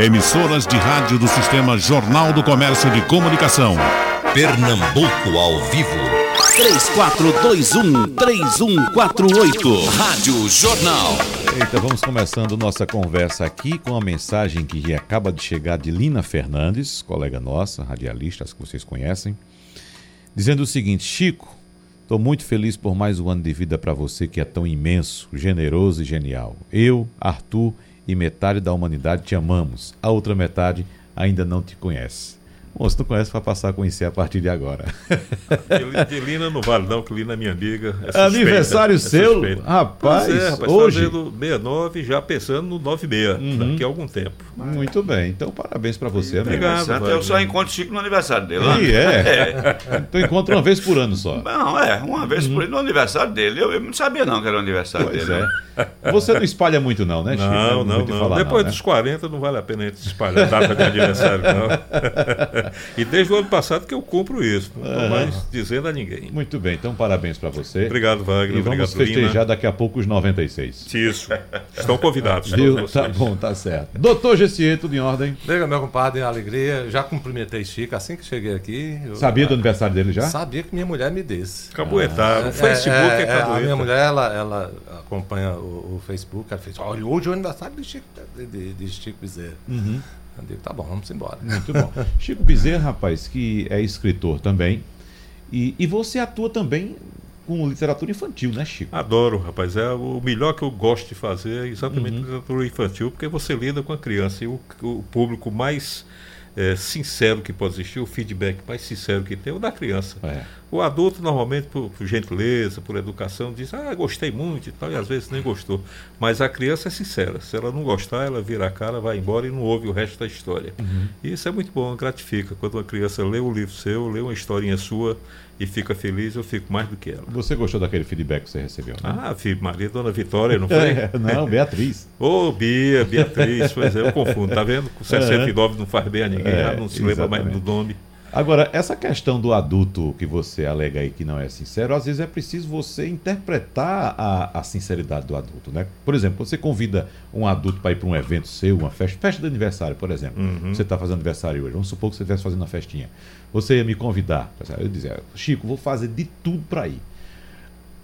Emissoras de rádio do Sistema Jornal do Comércio de Comunicação. Pernambuco ao vivo. 3421-3148. Rádio Jornal. Eita, vamos começando nossa conversa aqui com a mensagem que acaba de chegar de Lina Fernandes, colega nossa, radialista, as que vocês conhecem, dizendo o seguinte: Chico, estou muito feliz por mais um ano de vida para você que é tão imenso, generoso e genial. Eu, Arthur e metade da humanidade te amamos, a outra metade ainda não te conhece. Bom, se não conhece, vai passar a conhecer a partir de agora. De, Lina não vale não, que Lina é minha amiga. É suspeita, Aniversário é seu? Rapaz, pois é, rapaz, hoje... fazendo 69, já pensando no 96, uhum. daqui a algum tempo. Muito bem, então parabéns para você. Obrigado. Amigo. Eu só encontro Chico no aniversário dele. E é? é. Então encontro uma vez por ano só. Não, é, uma vez uhum. por ano no aniversário dele. Eu, eu, não sabia não que era o aniversário pois dele. É. Você não espalha muito não, né, Chico? Não, não, não. não. Depois não, né? dos 40 não vale a pena a gente espalhar data de aniversário, não. e desde o ano passado que eu cumpro isso. Não estou uhum. mais dizendo a ninguém. Muito bem, então parabéns para você. Obrigado, Wagner. E vamos obrigado, festejar Lina. daqui a pouco os 96. Isso. Estão convidados. Viu? Tá bom, tá certo. Doutor Gessier, tudo em ordem? Diga, meu compadre, alegria. Já cumprimentei Chico assim que cheguei aqui. Eu... Sabia do aniversário dele já? Sabia que minha mulher me desse. Cabuetado. Ah, o Facebook é, é, é A minha mulher, ela, ela acompanha o, o Facebook. Ela fez, olha, hoje é o aniversário de Chico, de, de, de Chico Bezerra. Uhum. Eu digo, tá bom, vamos embora. Muito bom. Chico Bezerra, rapaz, que é escritor também. E, e você atua também com literatura infantil, né, Chico? Adoro, rapaz. É o melhor que eu gosto de fazer é exatamente uhum. literatura infantil, porque você lida com a criança e o, o público mais é, sincero que pode existir, o feedback mais sincero que tem é o da criança. É. O adulto, normalmente, por, por, gentileza, por educação, diz, ah, gostei muito e tal, e às vezes nem gostou. Mas a criança é sincera. Se ela não gostar, ela vira a cara, vai embora e não ouve o resto da história. Uhum. E isso é muito bom, gratifica. Quando uma criança lê um livro seu, lê uma historinha sua e fica feliz, eu fico mais do que ela. Você gostou daquele feedback que você recebeu, né? Ah, Maria, Dona Vitória, não foi? É, não, Beatriz. Ô, oh, Bia, Beatriz, pois é, eu confundo, tá vendo? Com 69 não faz bem a ninguém, é, não se lembra mais do nome. Agora, essa questão do adulto que você alega aí que não é sincero, às vezes é preciso você interpretar a, a sinceridade do adulto, né? Por exemplo, você convida um adulto para ir para um evento seu, uma festa, festa de aniversário, por exemplo. Uhum. Você está fazendo aniversário hoje, vamos supor que você estivesse fazendo uma festinha. Você ia me convidar, eu dizia, Chico, vou fazer de tudo para ir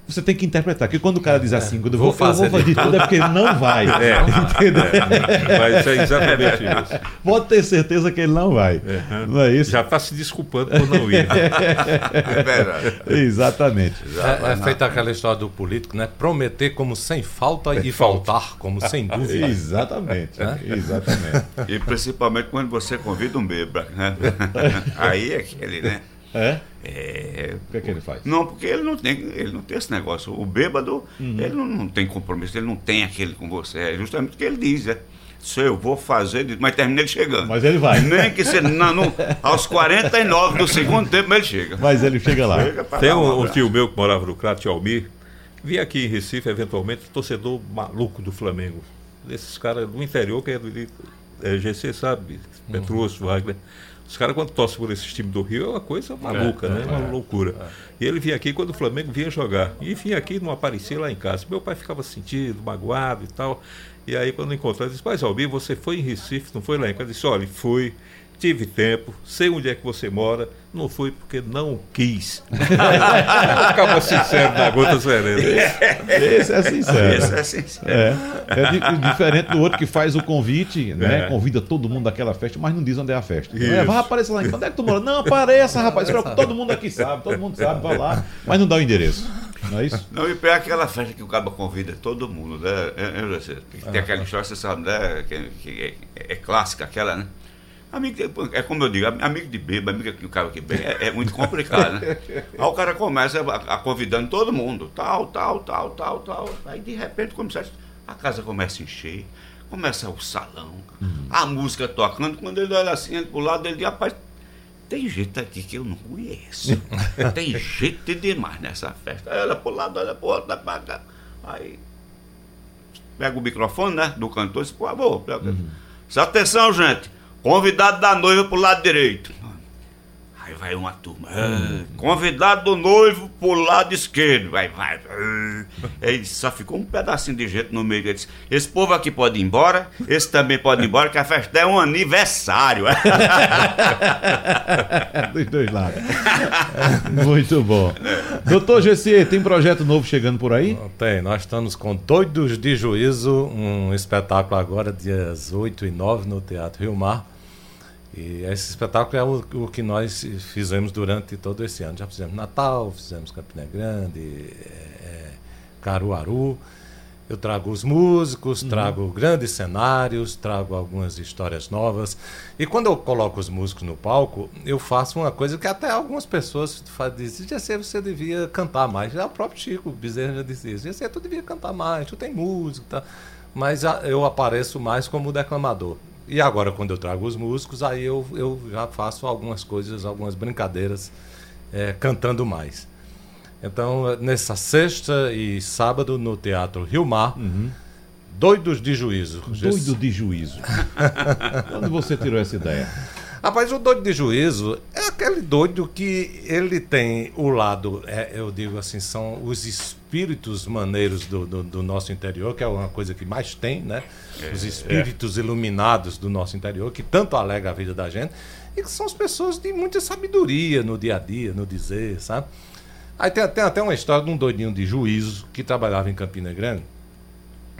você tem que interpretar. Porque quando o cara diz é, assim, quando eu vou, fazer, eu vou fazer tudo, é porque ele não vai. É, entendeu? É, mas é exatamente isso. Pode ter certeza que ele não vai. É, não é isso? Já está se desculpando por não ir. É verdade. Exatamente. É, é feita aquela história do político, né? Prometer como sem falta e faltar como sem dúvida. Exatamente. Né? Exatamente. E principalmente quando você convida um bêbado, né? Aí é aquele, né? É? É, o que é que ele faz? Não, porque ele não tem, ele não tem esse negócio. O bêbado, uhum. ele não, não, tem compromisso, ele não tem aquele com você. É justamente o que ele diz, é. Se eu vou fazer, mas termina ele chegando. Mas ele vai. Nem que você. Não, não, aos 49 do segundo tempo ele chega. Mas ele chega lá. Chega tem um, um, tio meu que morava no Crato, Almir, vinha aqui em Recife, eventualmente, torcedor maluco do Flamengo. Desses caras do interior, que é do é, GC, sabe? Petrus, uhum. Wagner. Os caras, quando torcem por esse time do Rio, é uma coisa maluca, é, né? É, uma loucura. É. E ele vinha aqui quando o Flamengo vinha jogar. E vinha aqui, não aparecia lá em casa. Meu pai ficava sentido, magoado e tal. E aí, quando encontrou, ele disse: Mas, Albi, você foi em Recife, não foi lá em casa? Eu disse: Olha, fui tive tempo, sei onde é que você mora, não fui porque não quis. Acaba sincero na gota serena. Esse é sincero. Esse é sincero. É, é diferente do outro que faz o convite, né? É. Convida todo mundo daquela festa, mas não diz onde é a festa. É, vai aparecer lá. Onde é que tu mora? Não, apareça, rapaz. Todo mundo aqui sabe, todo mundo sabe, vai lá, mas não dá o endereço. Não é isso? Não, e pega aquela festa que o cabo convida todo mundo, né? É, tem aquela história, você sabe, né? Que, que é, é clássica aquela, né? Amigo de, é como eu digo, amigo de bêbado, amigo que o cara que bebe, é, é, muito complicado, né? Aí o cara começa a, a, convidando todo mundo, tal, tal, tal, tal, tal. Aí de repente começa, a casa começa a encher, começa o salão, uhum. a música tocando, quando ele olha assim pro lado, ele diz, rapaz, tem gente aqui que eu não conheço. tem gente demais nessa festa. Aí olha pro lado, olha pro outro, cá. Aí pega o microfone, né, do cantor e diz, por favor, pega. Uhum. Atenção, gente. Convidado da noiva pro lado direito. Aí vai uma turma. ah, Convidado do noivo pro lado esquerdo. Vai, vai. ah. Aí só ficou um pedacinho de gente no meio. Ele disse, esse povo aqui pode ir embora, esse também pode ir embora, que a festa é um aniversário. Dos dois lados. Muito bom. Doutor Gessier, tem projeto novo chegando por aí? Tem, nós estamos com Doidos de Juízo, um espetáculo agora, dias 8 e 9, no Teatro Rio Mar. E esse espetáculo é o, o que nós fizemos durante todo esse ano. Já fizemos Natal, fizemos Campina Grande, é, é, Caruaru. Eu trago os músicos, trago grandes cenários, trago algumas histórias novas. E quando eu coloco os músicos no palco, eu faço uma coisa que até algumas pessoas dizem: Jessé, você devia cantar mais. Já o próprio Chico Bezerra já disse isso: Jessé, tu devia cantar mais, tu tem música. Tá? Mas eu apareço mais como declamador. E agora, quando eu trago os músicos, aí eu, eu já faço algumas coisas, algumas brincadeiras, eh, cantando mais. Então, nessa sexta e sábado, no Teatro Rio Mar, Doidos de Juízo. Doido de juízo. Quando você tirou essa ideia? Rapaz, o doido de juízo é aquele doido que ele tem o lado, é, eu digo assim, são os espíritos maneiros do, do, do nosso interior, que é uma coisa que mais tem, né? Os espíritos iluminados do nosso interior, que tanto alega a vida da gente, e que são as pessoas de muita sabedoria no dia a dia, no dizer, sabe? Aí tem, tem até uma história de um doidinho de juízo que trabalhava em Campina Grande.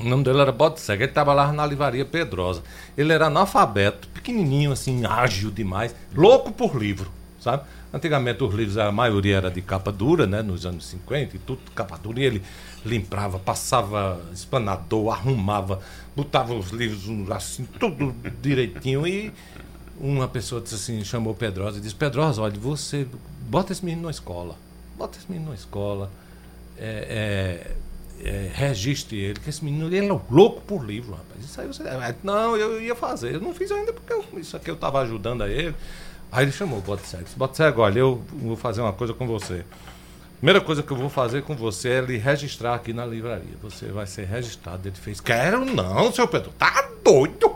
O nome dele era Bode Cego, ele trabalhava na livraria Pedrosa. Ele era analfabeto, pequenininho, assim, ágil demais, louco por livro, sabe? Antigamente os livros, a maioria era de capa dura, né? Nos anos 50 e tudo capa dura. E ele limpava, passava espanador, arrumava, botava os livros assim, tudo direitinho. E uma pessoa disse assim, chamou Pedrosa e disse, Pedrosa, olha, você bota esse menino na escola. Bota esse menino na escola. É, é, é, registre ele, que esse menino ele é louco por livro, rapaz. Isso aí você. Ah, Não, eu ia fazer. Eu não fiz ainda porque eu- isso aqui eu estava ajudando a ele. Aí ele chamou o Bote Cego, olha, eu vou fazer uma coisa com você. Primeira coisa que eu vou fazer com você é lhe registrar aqui na livraria. Você vai ser registrado. Ele fez, quero não, seu Pedro. Tá doido?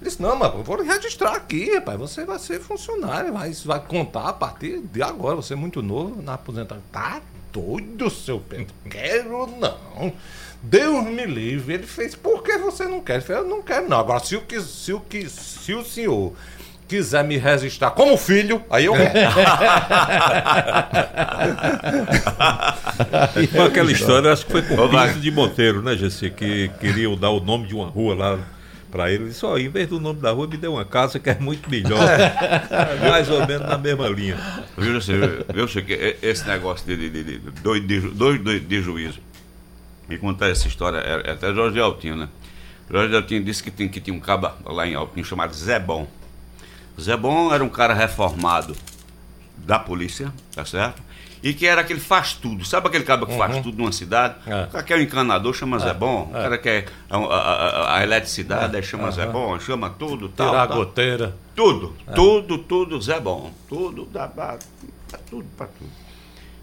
Ele disse, não, mas eu vou lhe registrar aqui, rapaz. Você vai ser funcionário, vai, vai contar a partir de agora. Você é muito novo na aposentadoria. Tá doido, seu Pedro? Quero não. Deus me livre. Ele fez, por que você não quer? Ele fez, eu não quero não. Agora, se o, que, se o, que, se o senhor quiser me registrar como filho, aí eu quero. Foi aquela história, acho que foi com o. Pinto de Monteiro, né, Jesse? Que queriam dar o nome de uma rua lá pra ele. Ele disse, ó, em vez do nome da rua, me dê uma casa que é muito melhor. Mais ou menos na mesma linha. Viu, você, viu, você, que e- esse negócio de, de, de, de doido de, doido de, de juízo. Me contar essa história, é, é até Jorge Altinho, né? Jorge Altinho disse que, tem, que tinha um caba lá em Altinho chamado Zé Bom. Zé Bom era um cara reformado da polícia, tá certo? E que era aquele faz tudo. Sabe aquele cara que faz tudo numa cidade? É. O cara que é o encanador chama Zé Bom. O cara que é a, a- a- eletricidade aí chama Zé Bom, chama tudo, tal. Tirar a tal. goteira. Tudo, tudo, tudo, Zé Bom. Tudo, dá pra, pra tudo, pra tudo.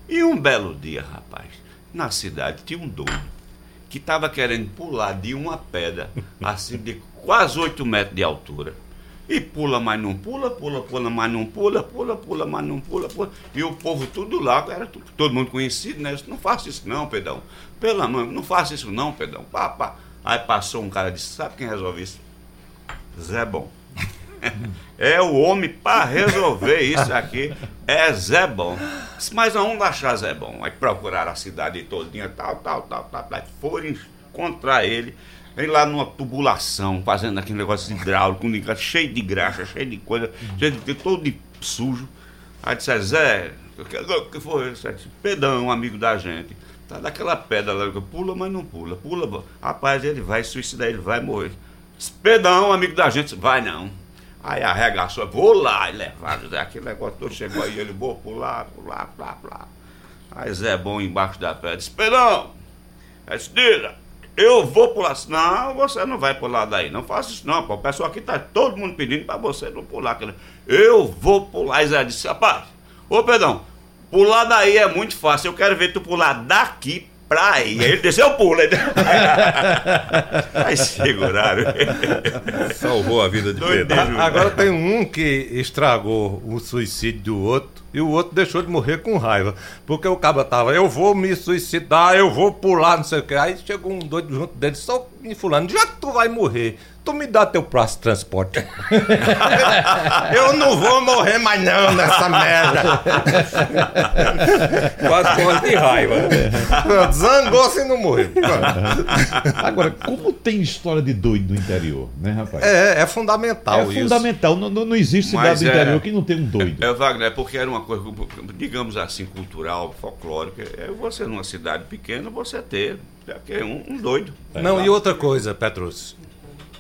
E um belo dia, rapaz, na cidade tinha um doido que estava querendo pular de uma pedra, assim, de quase 8 metros de altura. E pula, mas não pula, pula, pula, mas não pula, pula, pula, mas não pula, pula. E o povo tudo lá, era tu- todo mundo conhecido, né? Disse, Não faça isso não, Pedrão. Pelo amor, não faça isso não, Pedrão. Pá, pá. Aí passou um cara e disse, sabe quem resolve isso? Zé Bom. É o homem para resolver isso aqui. É Zé Bom. Disse, Mas aonde achar Zé Bom? Aí procuraram a cidade todinha, tal, tal, tal, tal. tal. Foram encontrar ele. Vem lá numa tubulação, fazendo aquele negócio hidráulico, cheio de graxa, cheio de coisa, cheio de todo de sujo. Aí disse, Zé, o que, que foi isso? Disse, Pedão, um amigo da gente. Tá daquela pedra lá, pula, mas não pula. Pula, rapaz, ele vai suicidar, ele vai morrer. Pedão, amigo da gente, vai não. Aí arregaçou, vou lá, e levaram, aquele negócio todo chegou aí, ele, vou pular, pular, pular, pular. Aí Zé Bom embaixo da pedra, disse, Pedão, diga, eu vou pular. Não, você não vai pular daí, não faça isso não, pô. O pessoal aqui tá todo mundo pedindo pra você não pular. Aquele, eu vou pular. E Zé disse, rapaz, ô Pedão, pular daí é muito fácil, eu quero ver tu pular daqui pra aí. Aí ele disse, eu pulo. Aí seguraram. Salvou a vida de. Pedro. Agora tem um que estragou o suicídio do outro. E o outro deixou de morrer com raiva. Porque o cabo tava, eu vou me suicidar, eu vou pular, não sei o que. Aí chegou um doido junto dele, só me fulano, já que tu vai morrer, tu me dá teu prazo de transporte. eu não vou morrer mais não nessa merda. Quase morre de raiva. Zangou-se e não morreu. Agora, como tem história de doido no interior, né, rapaz? É, é fundamental É isso. fundamental. Não, não, não existe cidade Mas do é- interior que não tem um doido. É, Wagner, é porque era uma coisa, digamos assim, cultural, folclórica. É você numa cidade pequena, você ter já que é um, um doido. Não, e outra coisa, Petrus.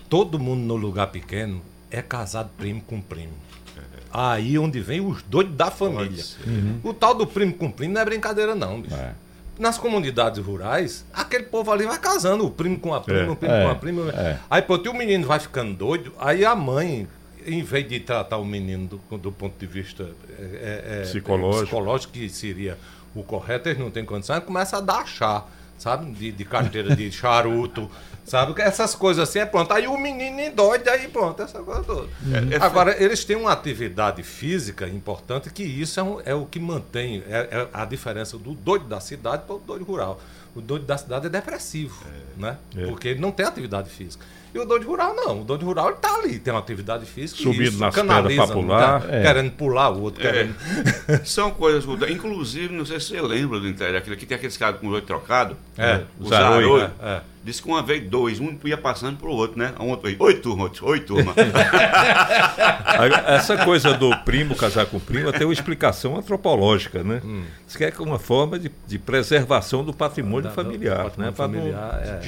Todo mundo no lugar pequeno é casado primo com primo. Aí onde vem os doidos da família. O tal do primo com primo não é brincadeira, não, bicho. É. Nas comunidades rurais, aquele povo ali vai casando, o primo com a prima, É. o primo É, com a prima. é. Aí, pô, o menino vai ficando doido, aí a mãe, em vez de tratar o menino do, do ponto de vista é, é, é, Psicológico. psicológico, que seria o correto, eles não têm condição, começa a dar chá, sabe? De, de carteira de charuto, sabe? Essas coisas assim, é pronto. Aí o menino endoide, aí pronto, essa coisa toda. É, é Agora, eles têm uma atividade física importante, que isso é, um- o que mantém é, é a diferença do doido da cidade para o doido rural. O doido da cidade é depressivo, né? É. Porque ele não tem atividade física. E o doido rural não. O doido rural ele tá ali, tem uma atividade física. Subindo isso nas canaliza, pedras não pular. tá É. Querendo pular, o outro É. querendo. São coisas culturais. Inclusive, não sei se você lembra do interior, aquele que tem aqueles caras com o olho trocado. É, os os arroio, arroio. é, Diz que uma vez dois, um ia passando pro outro, né? Um outro aí, oi turma, oi turma. Essa coisa do primo casar com prima tem uma explicação antropológica, né? Hum. Isso que é uma forma de, de preservação do patrimônio Da- do familiar, patrimônio né? Para não familiar, é.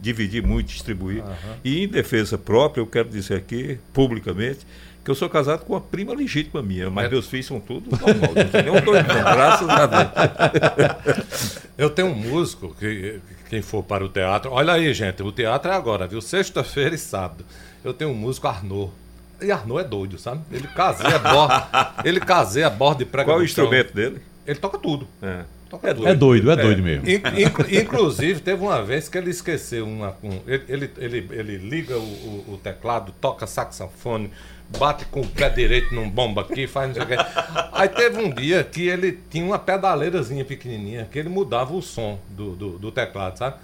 dividir muito, distribuir. E em defesa própria, eu quero dizer aqui, publicamente, que eu sou casado com uma prima legítima minha, mas É. meus filhos são todos normal, não tem nenhum doido, não, graças a Deus. Eu tenho um músico, que, quem for para o teatro. Olha aí, gente, o teatro é agora, viu? Sexta-feira e sábado. Eu tenho um músico, Arnaud. E Arnaud é doido, sabe? Ele caseia a borda, ele caseia a borda de prega Qual o no chão. instrumento dele? Ele toca tudo. É. Toca É tudo. É doido, é doido mesmo. In- inclu- inclusive, teve uma vez que ele esqueceu uma. um- ele, ele, ele, ele liga o, o- o teclado, toca saxofone, bate com o pé direito num bomba aqui, faz não sei o quê. Aí teve um dia que ele tinha uma pedaleirazinha pequenininha, que ele mudava o som do, do, do teclado, sabe?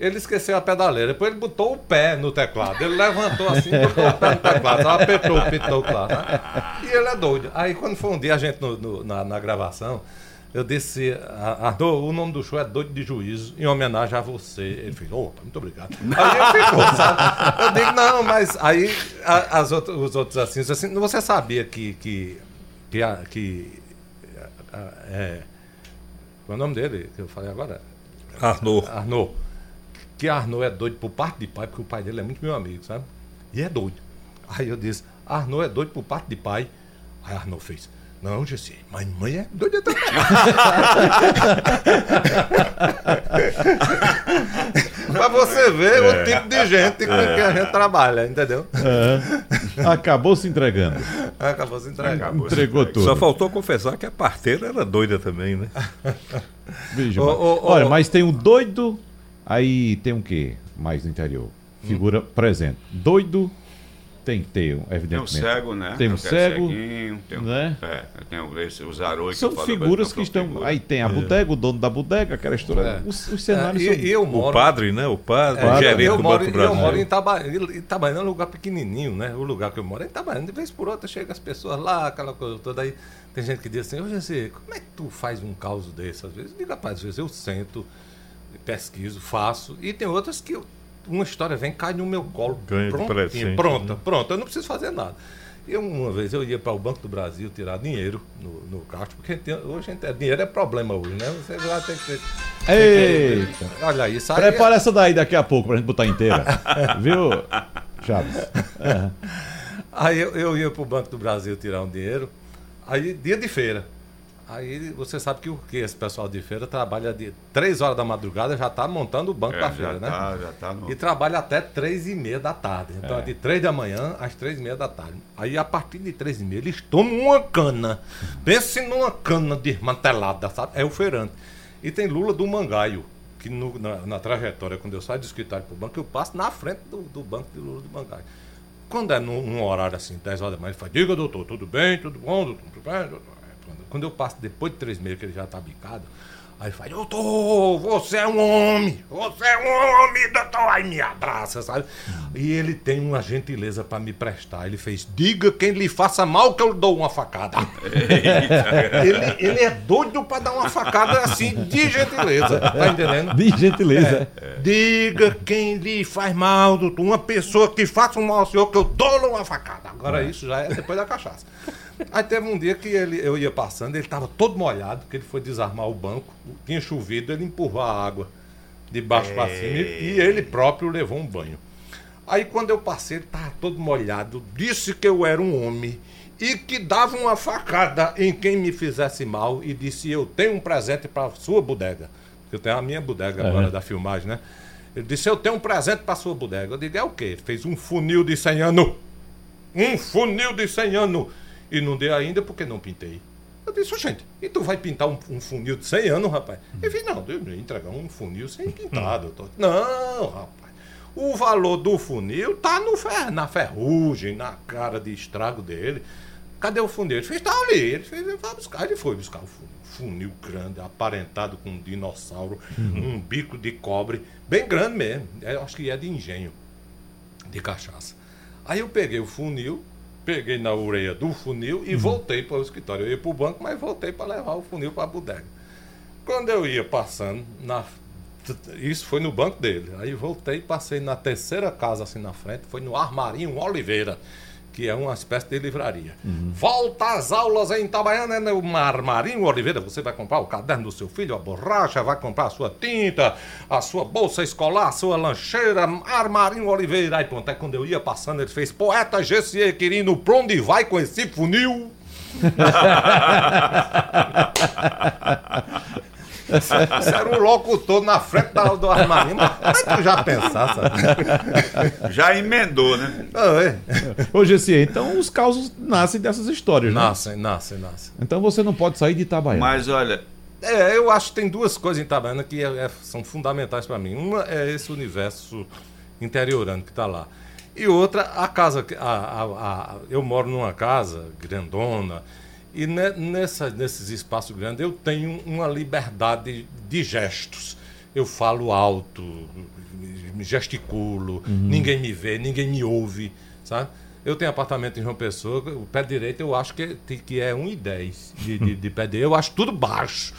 Ele esqueceu a pedaleira, depois ele botou o pé no teclado. Ele levantou assim, botou o pé no teclado, apertou, apertou o teclado. sabe? E ele é doido. Aí quando foi um dia a gente no- no- na, na gravação, eu disse, Arthur, o nome do show é Doido de Juízo, em homenagem a você. Ele fez, opa, muito obrigado. Aí ele ficou, sabe? Eu digo, não, mas aí as outras, os outros assim, assim, você sabia que. que, que, que é, qual é o nome dele que eu falei agora? Arnaud. Arnaud. Que Arnaud é doido por parte de pai, porque o pai dele é muito meu amigo, sabe? E é doido. Aí eu disse, Arnaud é doido por parte de pai. Aí Arnaud fez, não, Jesse, mas mãe é doida também. pra você ver o tipo de gente com que a gente trabalha, entendeu? É. Acabou se entregando. Acabou se entregando. Acabou. Entregou tudo. Só faltou confessar que a parteira era doida também, né? Veja, Ô, mas- ô, ô, Olha, mas tem um doido, aí tem um quê mais no interior? Figura presente. Doido tem que ter, um, Tem um evidentemente. cego, né? Tem um cego, ceguinho, tem um, né? É, tem o- esse, os aroios São falo, figuras são que estão. figuras. Aí tem a bodega, o dono da bodega, aquela história. É. Os, os cenários É, são. e, e eu O moro, padre, né? O padre, É, o Padre. gerente eu do moro, Banco do eu Brasil. moro em Itabaiana, Itabaiana é um lugar pequenininho, né? O lugar que eu moro é Itabaiana. De vez por outra chega as pessoas lá, aquela coisa toda aí. Tem gente que diz assim, ô Jesse, como é que tu faz um caos desse às vezes? Eu digo, rapaz, às vezes eu sento, pesquiso, faço. E tem outras que eu- uma história vem, cai no meu colo. Ganha de prontinho, presente, Pronta, né? pronta. Eu não preciso fazer nada. Eu, uma vez eu ia para o Banco do Brasil tirar dinheiro no, no caixa, porque tem- hoje gente- dinheiro é problema hoje, né? Você já tem que ter. Eita! Olha isso aí. Prepara essa daí daqui a pouco pra gente botar inteira. Viu, Chaves? Aí eu, eu ia pro Banco do Brasil tirar um dinheiro, aí dia de feira. Aí você sabe que o que esse pessoal de feira trabalha de 3 horas da madrugada, já tá montando o banco É, da feira, né? tá, já tá no... E trabalha até 3 e meia da tarde. Então é, de 3 da manhã às 3 e meia da tarde. Aí a partir de 3 e meia eles tomam uma cana. Pense numa cana desmantelada, sabe? É o feirante. E tem Lula do Mangaio, que no- na, na trajetória, quando eu saio do escritório pro banco, eu passo na frente do, do banco de Lula do Mangaio. Quando é num, num horário assim, 10 horas da manhã, ele fala, diga doutor, tudo bem, tudo bom, doutor, tudo bem, doutor? Quando eu passo depois de três meses que ele já tá bicado, aí ele faz, doutor, você é um homem, você é um homem, doutor, aí me abraça, sabe? E ele tem uma gentileza para me prestar. Ele fez, diga quem lhe faça mal que eu dou uma facada. ele, ele é doido para dar uma facada assim, de gentileza, tá entendendo? De gentileza. É. Diga quem lhe faz mal, doutor. Uma pessoa que faça um mal ao senhor, que eu dou uma facada. Agora isso já é depois da cachaça. Aí teve um dia que ele, eu ia passando, ele estava todo molhado, porque ele foi desarmar o banco, tinha chovido, ele empurrou a água de baixo para cima e, e ele próprio levou um banho. Aí quando eu passei, ele estava todo molhado, disse que eu era um homem e que dava uma facada em quem me fizesse mal e disse: Eu tenho um presente para sua bodega. Eu tenho a minha bodega agora da filmagem, né? Ele disse: Eu tenho um presente para sua bodega. Eu digo: É o quê? Ele fez um funil de 100 anos. Um funil de 100 anos. E não dei ainda porque não pintei. Eu disse, gente, e tu vai pintar um, um funil de 100 anos, rapaz? Ele disse, não, entregar um funil sem pintar, doutor. Não, rapaz. O valor do funil tá no fer, na ferrugem, na cara de estrago dele. Cadê o funil? Ele fez, tá ali. Ele fez, vai buscar. Ele foi buscar o funil. Funil grande, aparentado com um dinossauro, um bico de cobre, bem grande mesmo. Eu acho que é de engenho, de cachaça. Aí eu peguei o funil, peguei na orelha do funil e voltei para o escritório. Eu ia para o banco, mas voltei para levar o funil para a bodega. Quando eu ia passando, na, isso foi no banco dele. Aí voltei, passei na terceira casa assim na frente, foi no Armarinho Oliveira, que é uma espécie de livraria. Volta às aulas em Itabaiana, né, no Armarinho Oliveira. Você vai comprar o caderno do seu filho, a borracha, vai comprar a sua tinta, a sua bolsa escolar, a sua lancheira, Armarinho Oliveira. Aí pronto, aí quando eu ia passando, ele fez poeta Gessie Quirino, pra onde vai com esse funil? Isso era um locutor na frente da, do armarinho. Mas tu já pensasse? Já emendou, né? Ô, Gessie, então os causos nascem dessas histórias, né? Nasce, nasce, nasce. Então você não pode sair de Itabaiana. Mas olha, É, eu acho que tem duas coisas em Itabaiana que é- é- são fundamentais para mim. Uma é esse universo interiorano que está lá. E outra, a casa. A, a- a- eu moro numa casa grandona. E ne- nessa, nesses espaços grandes eu tenho uma liberdade de gestos. Eu falo alto, me gesticulo, ninguém me vê, ninguém me ouve, sabe? Eu tenho apartamento em João Pessoa, o pé direito eu acho que, que é 1,10 de, de, de pé direito. Eu acho tudo baixo.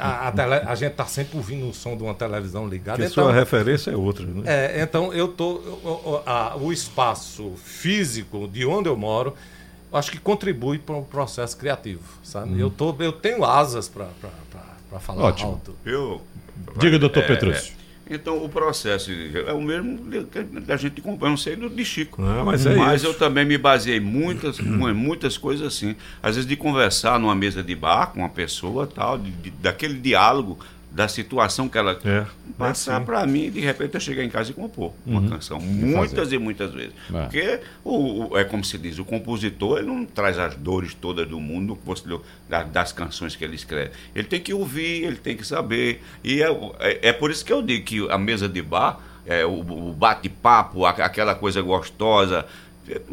A, a tele- a gente tá sempre ouvindo o som de uma televisão ligada. Porque então- sua referência é outra, né? é, então eu tô. O, o- a- o espaço físico de onde eu moro, acho que contribui para o processo criativo. Sabe? Eu, tô, eu tenho asas para falar Ótimo. alto. eu. Diga, doutor É, Petrúcio. Então o processo é o mesmo que a gente eu não sei do de Chico. Não, mas é mas isso. eu também me baseei muitas, mu- muitas coisas assim. Às vezes de conversar numa mesa de bar com uma pessoa tal, de- de- daquele diálogo, da situação que ela É, passar é para mim, de repente eu chegar em casa e compor uma canção. Muitas e muitas vezes. É. Porque o, o- é como se diz, o compositor ele não traz as dores todas do mundo você leu, da- das canções que ele escreve. Ele tem que ouvir, ele tem que saber. E é, é, é por isso que eu digo que a mesa de bar, é, o, o bate-papo, aquela coisa gostosa.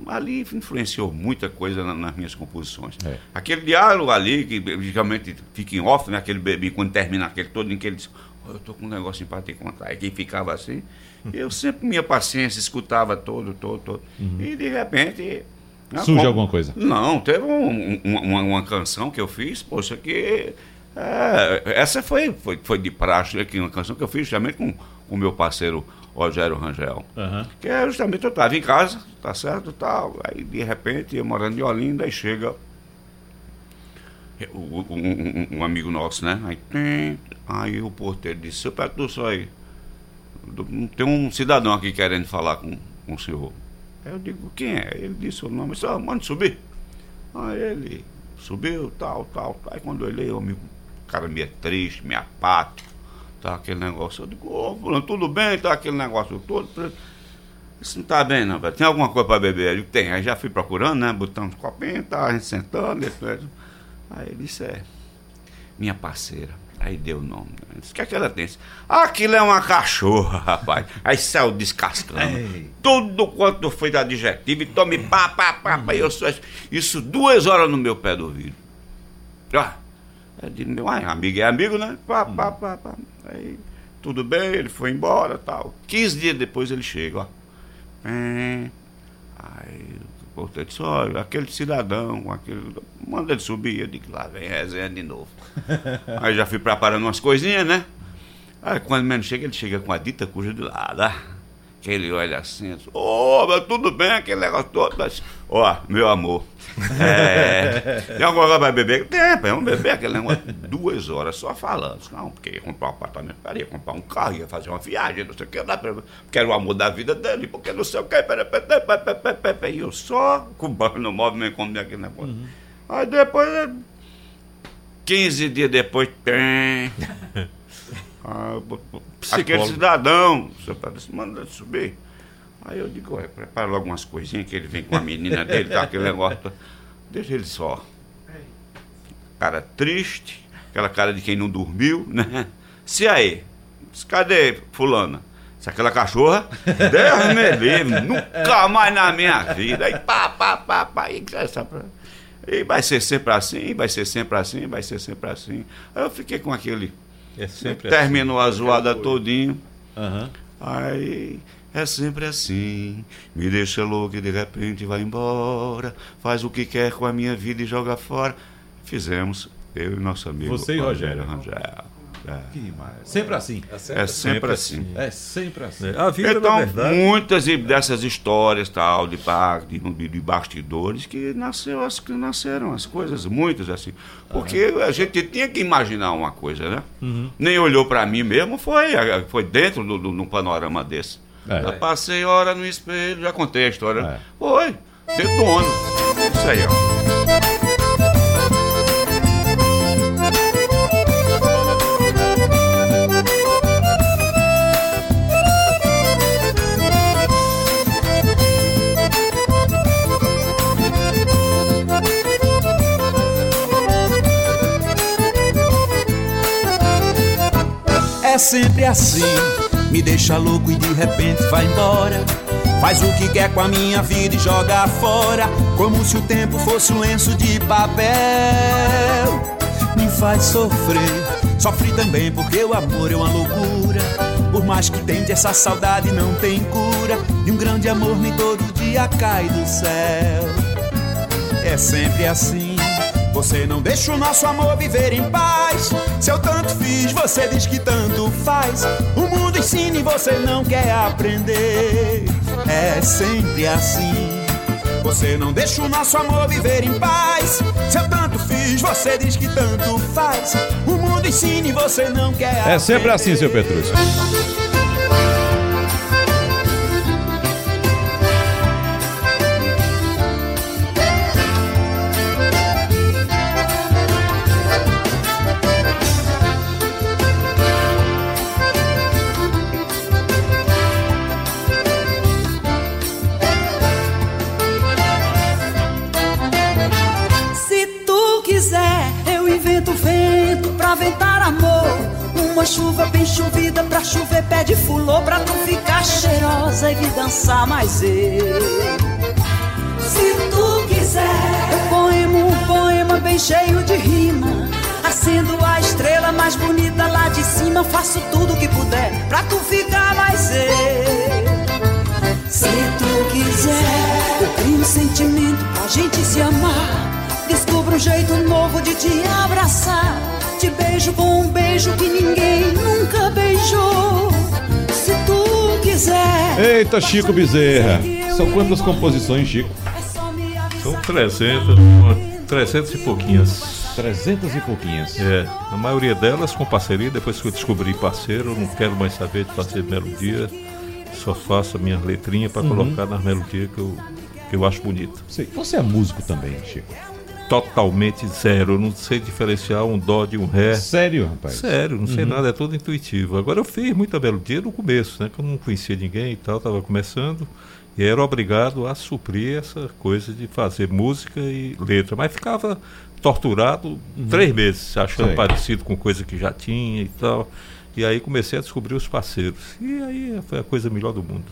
Ali influenciou muita coisa na- nas minhas composições. É. Aquele diálogo ali, que geralmente fica em off, né? aquele bebê, quando termina aquele todo, em que ele diz, "Ó, eu tô com um negocinho para te contar. E quem ficava assim, eu sempre, minha paciência, escutava todo, todo, todo. E de repente. né, Surge alguma coisa? Não, teve um- um- uma, uma canção que eu fiz, poxa, que. é, essa foi, foi, foi de praxe, aqui, uma canção que eu fiz justamente com o meu parceiro Rogério Rangel. Aham. Que é justamente eu estava em casa, tá certo, tal. Aí de repente, eu morando em Olinda, aí chega o- o- um, um- um amigo nosso, né? Aí tem. Aí o porteiro disse, seu Petrúcio aí, tem um cidadão aqui querendo falar com, com o senhor. Aí eu digo, quem é? Ele disse o nome, só manda subir. Aí ele subiu, tal, tal, tal. Aí quando eu olhei, eu me, o cara meio triste, meio apático, tá aquele negócio. Eu digo, ô, fulano, tudo bem, tá aquele negócio todo. Isso não tá bem, não, velho. Tem alguma coisa pra beber? Eu digo, tem. Aí já fui procurando, né? Botando uns copinhos, tá, a gente sentando. Aí ele disse, é, minha parceira. Aí deu o nome. né? Disse, o que é que ela tem? Disse, Aquilo é uma cachorra, rapaz. Aí saiu descascando. Tudo quanto foi da adjetivo e tome pá, pá, pá, pá. E eu só, isso duas horas no meu pé do ouvido. Ah, digo, "Uai, amigo é amigo, né? Pá, pá, pá, pá. Aí, tudo bem, ele foi embora tal. 15 dias depois ele chega, ó. É, aí, o porteiro disse, olha, aquele cidadão, aquele. Manda ele subir. Eu digo, lá vem resenha de novo. aí já fui preparando umas coisinhas, né? Aí quando menos chega, ele chega com a dita cuja de lado, ah. Que ele olha assim, ô, mas tudo bem, aquele negócio todo. Mas, ó, meu amor, é, tem alguma coisa pra beber? Tem, vamos beber aquele negócio. Duas horas só falando. Não, porque ia comprar um apartamento, ia comprar um carro, ia fazer uma viagem, não sei o que, lá, porque era o amor da vida dele, porque não sei o que, e eu só cubando no movimento como aquele negócio. Aí depois, 15 dias depois, tem. Ah, aquele cidadão, você parece, manda ele subir. Aí eu digo, ué, prepara logo umas coisinhas que ele vem com a menina dele, tá aquele negócio. Deixa ele só. Cara triste, aquela cara de quem não dormiu, né? Se aí, cadê fulana? Se aquela cachorra, Deus me livre, nunca mais na minha vida. Aí pá, pá, pá, pá, e, essa, e vai ser sempre assim, vai ser sempre assim, vai ser sempre assim. Aí eu fiquei com aquele. É sempre Terminou a zoada todinho. Aham. Aí é sempre assim, me deixa louco e de repente vai embora, faz o que quer com a minha vida e joga fora. Fizemos, eu e nosso amigo Você e Rogério. Rangel. É. Sempre assim. é sempre, sempre assim. É sempre assim. É, A vida, Então, verdade, muitas e- dessas histórias tal, de, de, de bastidores que nasceu, as, que nasceram as coisas, muitas assim. Porque a gente tinha que imaginar uma coisa, né? Uhum. Nem olhou para mim mesmo, foi, foi dentro do, do, num panorama desse. É. Já passei hora no espelho, já contei a história. É. Foi, dentro do ônibus. Isso aí, ó. Sempre assim, me deixa louco e de repente vai embora. Faz o que quer com a minha vida e joga fora, como se o tempo fosse um lenço de papel. Me faz sofrer, sofre também porque o amor é uma loucura. Por mais que tente, essa saudade não tem cura. E um grande amor nem todo dia cai do céu. É sempre assim. Você não deixa o nosso amor viver em paz. Se eu tanto fiz, você diz que tanto faz. O mundo ensina e você não quer aprender. É sempre assim. Você não deixa o nosso amor viver em paz. Se eu tanto fiz, você diz que tanto faz. O mundo ensina e você não quer aprender. É sempre assim, seu Petrúcio. E vir dançar mais eu. Se tu quiser, eu poemo um poema bem cheio de rima. Acendo a estrela mais bonita lá de cima. Faço tudo que puder pra tu ficar mais eu. Se tu quiser, eu crio um sentimento pra gente se amar. Descubra um jeito novo de te abraçar. Te beijo com um beijo que ninguém nunca beijou. Eita, Chico Bezerra. São quantas composições, Chico? são 300, uma- 300 e pouquinhas. 300 e pouquinhas. É, a maioria delas com parceria. Depois que eu descobri parceiro, eu não quero mais saber de fazer melodia. Só faço a minha letrinha para colocar nas melodias que eu, que eu acho bonita. Você é músico também, Chico? Totalmente zero. Eu não sei diferenciar um dó de um ré. Sério, rapaz? Sério, não sei nada, é tudo intuitivo. Agora eu fiz muita melodia no começo, né? Que eu não conhecia ninguém e tal, estava começando. E era obrigado a suprir essa coisa de fazer música e letra. Mas ficava torturado três meses, achando Sei. parecido com coisa que já tinha e tal. E aí comecei a descobrir os parceiros. E aí foi a coisa melhor do mundo.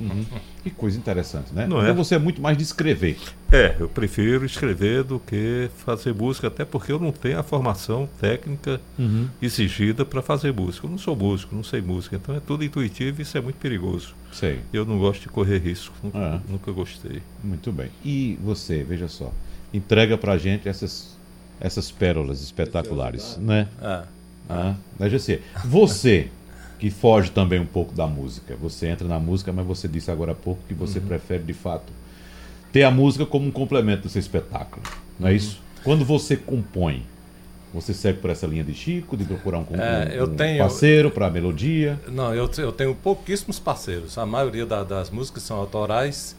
Uhum. Que coisa interessante, né? Não então é? você é muito mais de escrever. É, eu prefiro escrever do que fazer música, até porque eu não tenho a formação técnica Uhum. exigida para fazer música. Eu não sou músico, não sei música, então é tudo intuitivo e isso é muito perigoso. Sei. Eu não gosto de correr risco, nunca, Ah. nunca gostei. Muito bem. E você, veja só, entrega pra gente essas, essas pérolas espetaculares, né? É. Ah, né, GC? Você, que foge também um pouco da música, você entra na música, mas você disse agora há pouco que você prefere, de fato, ter a música como um complemento do seu espetáculo, não é isso? Quando você compõe, você segue por essa linha de Chico, de procurar um, É, um- um tenho- parceiro para a melodia? Não, eu, eu tenho pouquíssimos parceiros. A maioria da- das músicas são autorais.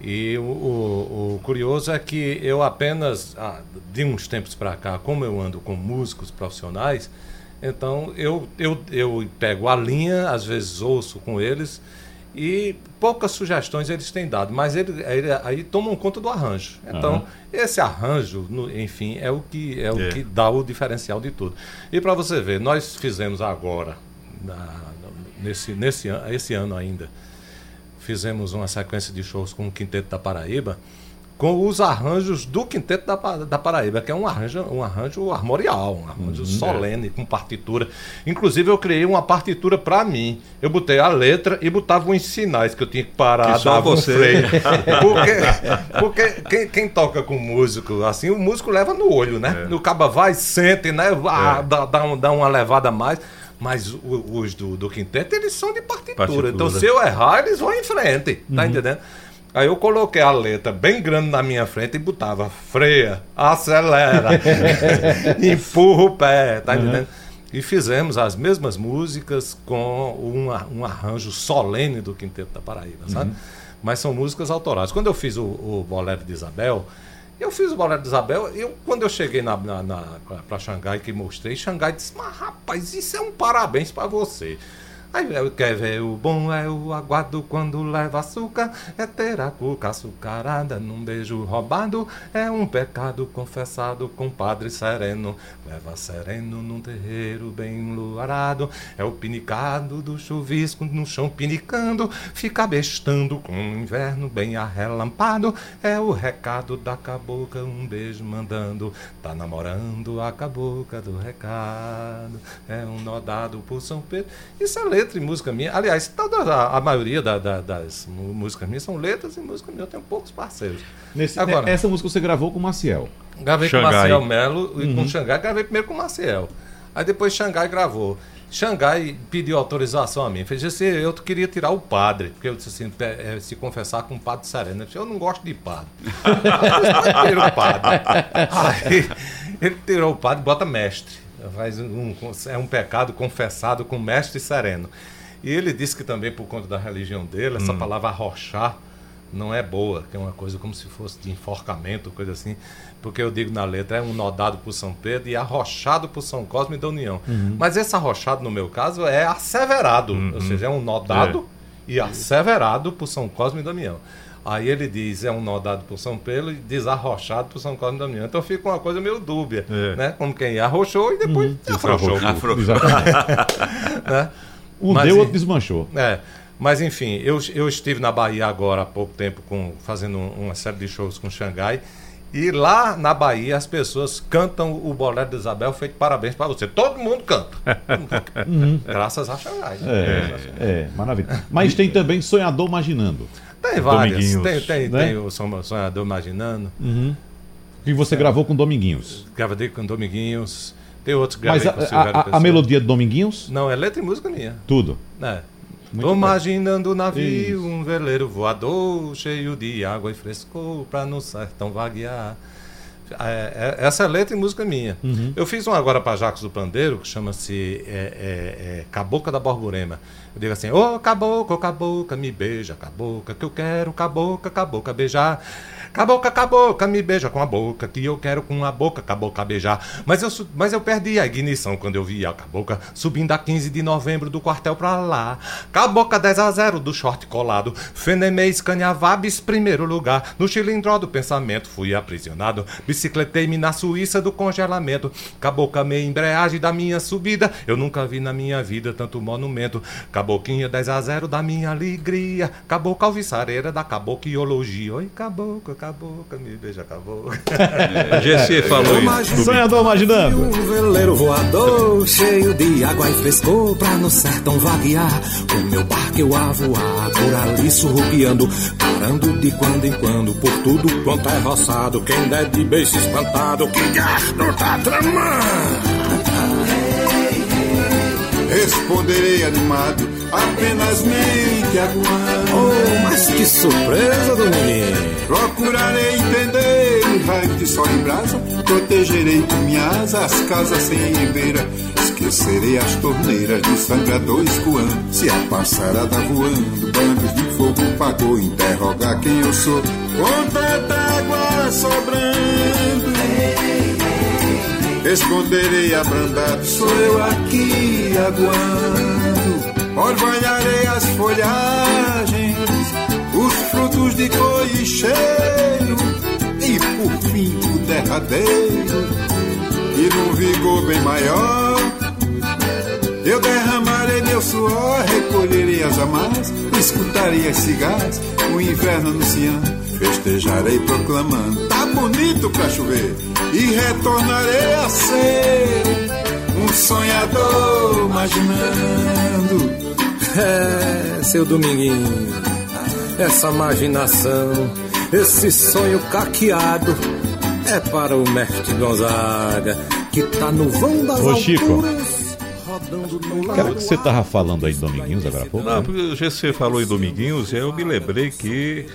E o, o- o curioso é que eu apenas, ah, de uns tempos para cá, como eu ando com músicos profissionais, então eu, eu, eu pego a linha, às vezes ouço com eles, e poucas sugestões eles têm dado, mas ele, ele- aí tomam conta do arranjo. Então, Aham. esse arranjo, no- enfim, é o que é o É. que dá o diferencial de tudo. E para você ver, nós fizemos agora, na- nesse, nesse esse ano ainda, fizemos uma sequência de shows com o Quinteto da Paraíba, com os arranjos do Quinteto da, da Paraíba, que é um arranjo, um arranjo armorial, um arranjo solene, com partitura. Inclusive, eu criei uma partitura para mim. Eu botei a letra e botava uns sinais que eu tinha que parar, Que dava um você. freio. Porque, porque quem, quem toca com músico, assim, o músico leva no olho, né? O caba vai, sente, né? Ah, dá, dá, um- dá uma levada a mais. Mas os do, do quinteto, eles são de partitura. Partitura. Então, se eu errar, eles vão em frente. Uhum. Tá entendendo? Aí eu coloquei a letra bem grande na minha frente e botava freia, acelera, empurra o pé, tá entendendo? E fizemos as mesmas músicas com um, um arranjo solene do Quinteto da Paraíba, sabe? Mas são músicas autorais. Quando eu fiz o, o Bolero de Isabel, eu fiz o Bolero de Isabel, eu, quando eu cheguei na, na, na, para Xangai, que mostrei, Xangai disse, mas rapaz, isso é um parabéns para você. Aí eu quer ver o bom é o aguardo quando leva açúcar, é ter a cuca açucarada num beijo roubado, é um pecado confessado com padre sereno, leva sereno num terreiro bem luarado, é o pinicado do chuvisco no chão pinicando, fica bestando com o inverno bem arrelampado, é o recado da cabocla, um beijo mandando, tá namorando a cabocla do recado, é um nó dado por São Pedro. Isso é letra e música minha. Aliás, toda a, a maioria da- da- das músicas minhas são letras e música minha. Eu tenho poucos parceiros. Nesse, Agora- essa música você gravou com o Maciel. Gravei com Xangai. Marcel Melo e com Xangai. Gravei primeiro com Maciel. Aí depois Xangai gravou. Xangai pediu autorização a mim. Fez assim, eu queria tirar o padre, porque eu disse assim, eh, se confessar com o padre sereno. Eu disse, eu não gosto de padre. Aí, o padre. Aí ele tirou o padre e bota mestre. Faz um, é um pecado confessado com mestre sereno. E ele disse que também, por conta da religião dele, essa palavra arrochar não é boa, que é uma coisa como se fosse de enforcamento, coisa assim. Porque eu digo na letra, é um nodado por São Pedro e arrochado por São Cosme e da União. Mas esse arrochado, no meu caso, é asseverado. Ou seja, é um nodado e asseverado por São Cosme e Damião. Aí ele diz, é um nodado por São Pedro e desarrochado por São Cosme e Damião. Então fica uma coisa meio dúbia, É. né? Como quem arrochou e depois afrouxou. Afro- Exatamente. né? Um Mas deu, outro desmanchou. É, mas enfim, eu, eu estive na Bahia agora há pouco tempo com, fazendo um- uma série de shows com Xangai. E lá na Bahia as pessoas cantam o Bolero de Isabel feito parabéns para você. Todo mundo canta. Graças a Xangai. né? É, é, maravilha. Mas tem também Sonhador Imaginando. Tem várias. Tem, tem, né? tem o Son- Sonhador Imaginando. Que você gravou com Dominguinhos. Gravei com Dominguinhos. Tem outros que Mas a, a- a- melodia de Dominguinhos? Não, é letra e música minha. Tudo. É. Muito Tô imaginando um navio, Isso. um veleiro voador, cheio de água e frescor, pra no sertão vaguear. É, é- essa é letra e música minha. Uhum. Eu fiz um agora para Jacos do Pandeiro, que chama-se é, é, é, Cabocla da Borborema. Eu digo assim, ô cabocla, ô cabocla, me beija, cabocla, que eu quero cabocla, cabocla beijar. Cabocla, cabocla, me beija com a boca, que eu quero com a boca, cabocla beijar. Mas eu, mas eu perdi a ignição quando eu vi a cabocla subindo a 15 de novembro do quartel pra lá. Cabocla 10 a 0 do short colado. Fenemês, Canhavabes, primeiro lugar. No cilindro do pensamento fui aprisionado. Bicicletei-me na Suíça do congelamento. Cabocla meia embreagem da minha subida. Eu nunca vi na minha vida tanto monumento. Caboquinha 10 a 0 da minha alegria. Cabocla alvissareira da cabocliologia. Oi, cabocla, cabocla, me beija, cabocla. A GC falou isso. Sonhador imaginando. Um veleiro voador cheio de água e frescor pra no sertão vaguear. Com meu barco eu a voar por ali surrupiando, parando de quando em quando por tudo quanto é roçado. Quem der de beijo espantado, que gasto tá tramando. Responderei animado, apenas mente aguando. Oh, mas que surpresa, Dominguinho! Procurarei entender o raio de sol em brasa, protegerei com minha asa as casas sem ribeira. Esquecerei as torneiras dos sangradores coando. Se a passarada voando, bandos de fogo pagou, interrogar quem eu sou. Com tanta água sobrando. Esconderei abrandado, sou eu aqui aguando. Orvalharei as folhagens, de cor e cheiro, e por fim o derradeiro, e num vigor bem maior. Eu derramarei meu suor, recolherei as amarras, escutarei as cigarras, o inverno anunciando. Festejarei proclamando, tá bonito pra chover, e retornarei a ser um sonhador imaginando. É, seu Dominguinho, essa imaginação, esse sonho caqueado é para o mestre Gonzaga, que tá no vão das Ô, Chico. alturas, rodando no Cara, que você tava falando aí, Dominguinhos, agora há pouco? Não, porque o GC falou em Dominguinhos e aí eu me lembrei que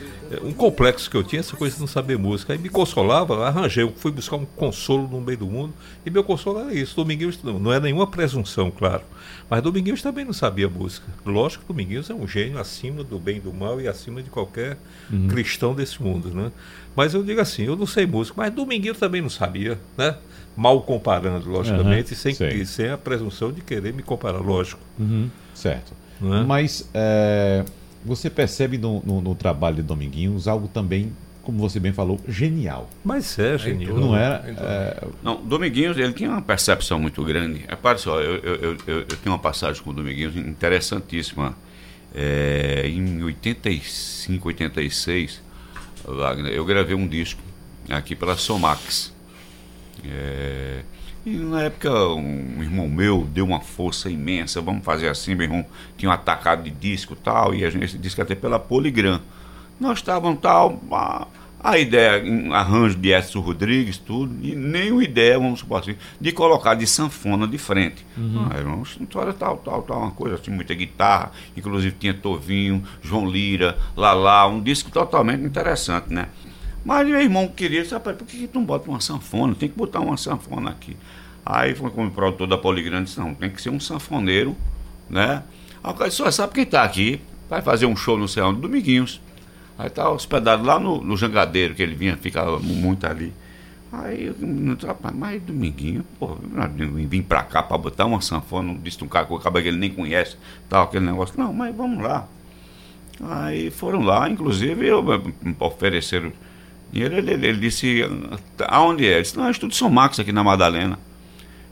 um complexo que eu tinha, essa coisa de não saber música. Aí me consolava, arranjei, eu fui buscar um consolo no meio do mundo e meu consolo era isso. Dominguinhos não, não é nenhuma presunção, claro. Mas Dominguinhos também não sabia música. Lógico que Dominguinhos é um gênio acima do bem e do mal e acima de qualquer cristão desse mundo, né? Mas eu digo assim, eu não sei música, mas Dominguinhos também não sabia, né? Mal comparando, logicamente, Aham, sem, sem a presunção de querer me comparar, lógico. Uhum, certo. Não é? Mas é, você percebe no, no- no trabalho de Dominguinhos algo também, como você bem falou, genial. Mas é genial. Não era? Então, é, Não, Dominguinhos, ele tinha uma percepção muito grande. Repare só, eu, eu, eu, eu- eu tenho uma passagem com o Dominguinhos interessantíssima. É, em 85, 86, Wagner, eu gravei um disco aqui pela Somax. É, e na época um irmão meu deu uma força imensa, vamos fazer assim, meu irmão tinha um atacado de disco e tal, e a gente esse disco até pela Poligram. Nós estávamos tal, a, a ideia, um arranjo de Edson Rodrigues, tudo, e nenhuma ideia, vamos supor assim, de colocar de sanfona de frente. Ah, era uma história tal, tal, tal, uma coisa assim, muita guitarra, inclusive tinha Tovinho, João Lira, Lalá, um disco totalmente interessante, né? Mas meu irmão queria, rapaz, por que, que tu não bota uma sanfona? Tem que botar uma sanfona aqui. Aí foi como o produtor da Poligrande disse, não, tem que ser um sanfoneiro, né? Aí o cara disse, "Olha, sabe quem está aqui? Vai fazer um show no céu, Dominguinhos. Aí tá hospedado lá no, no Jangadeiro, que ele vinha, ficava mu- muito ali. Aí eu rapaz, mas Dominguinho, pô, vim pra cá pra botar uma sanfona, disse um cara que acaba que ele nem conhece, tal, aquele negócio. Não, mas vamos lá. Aí foram lá, inclusive eu, eh, ofereceram dinheiro. Ele, ele, ele disse, aonde é? Ele disse, não, eu estudo São Marcos aqui na Madalena.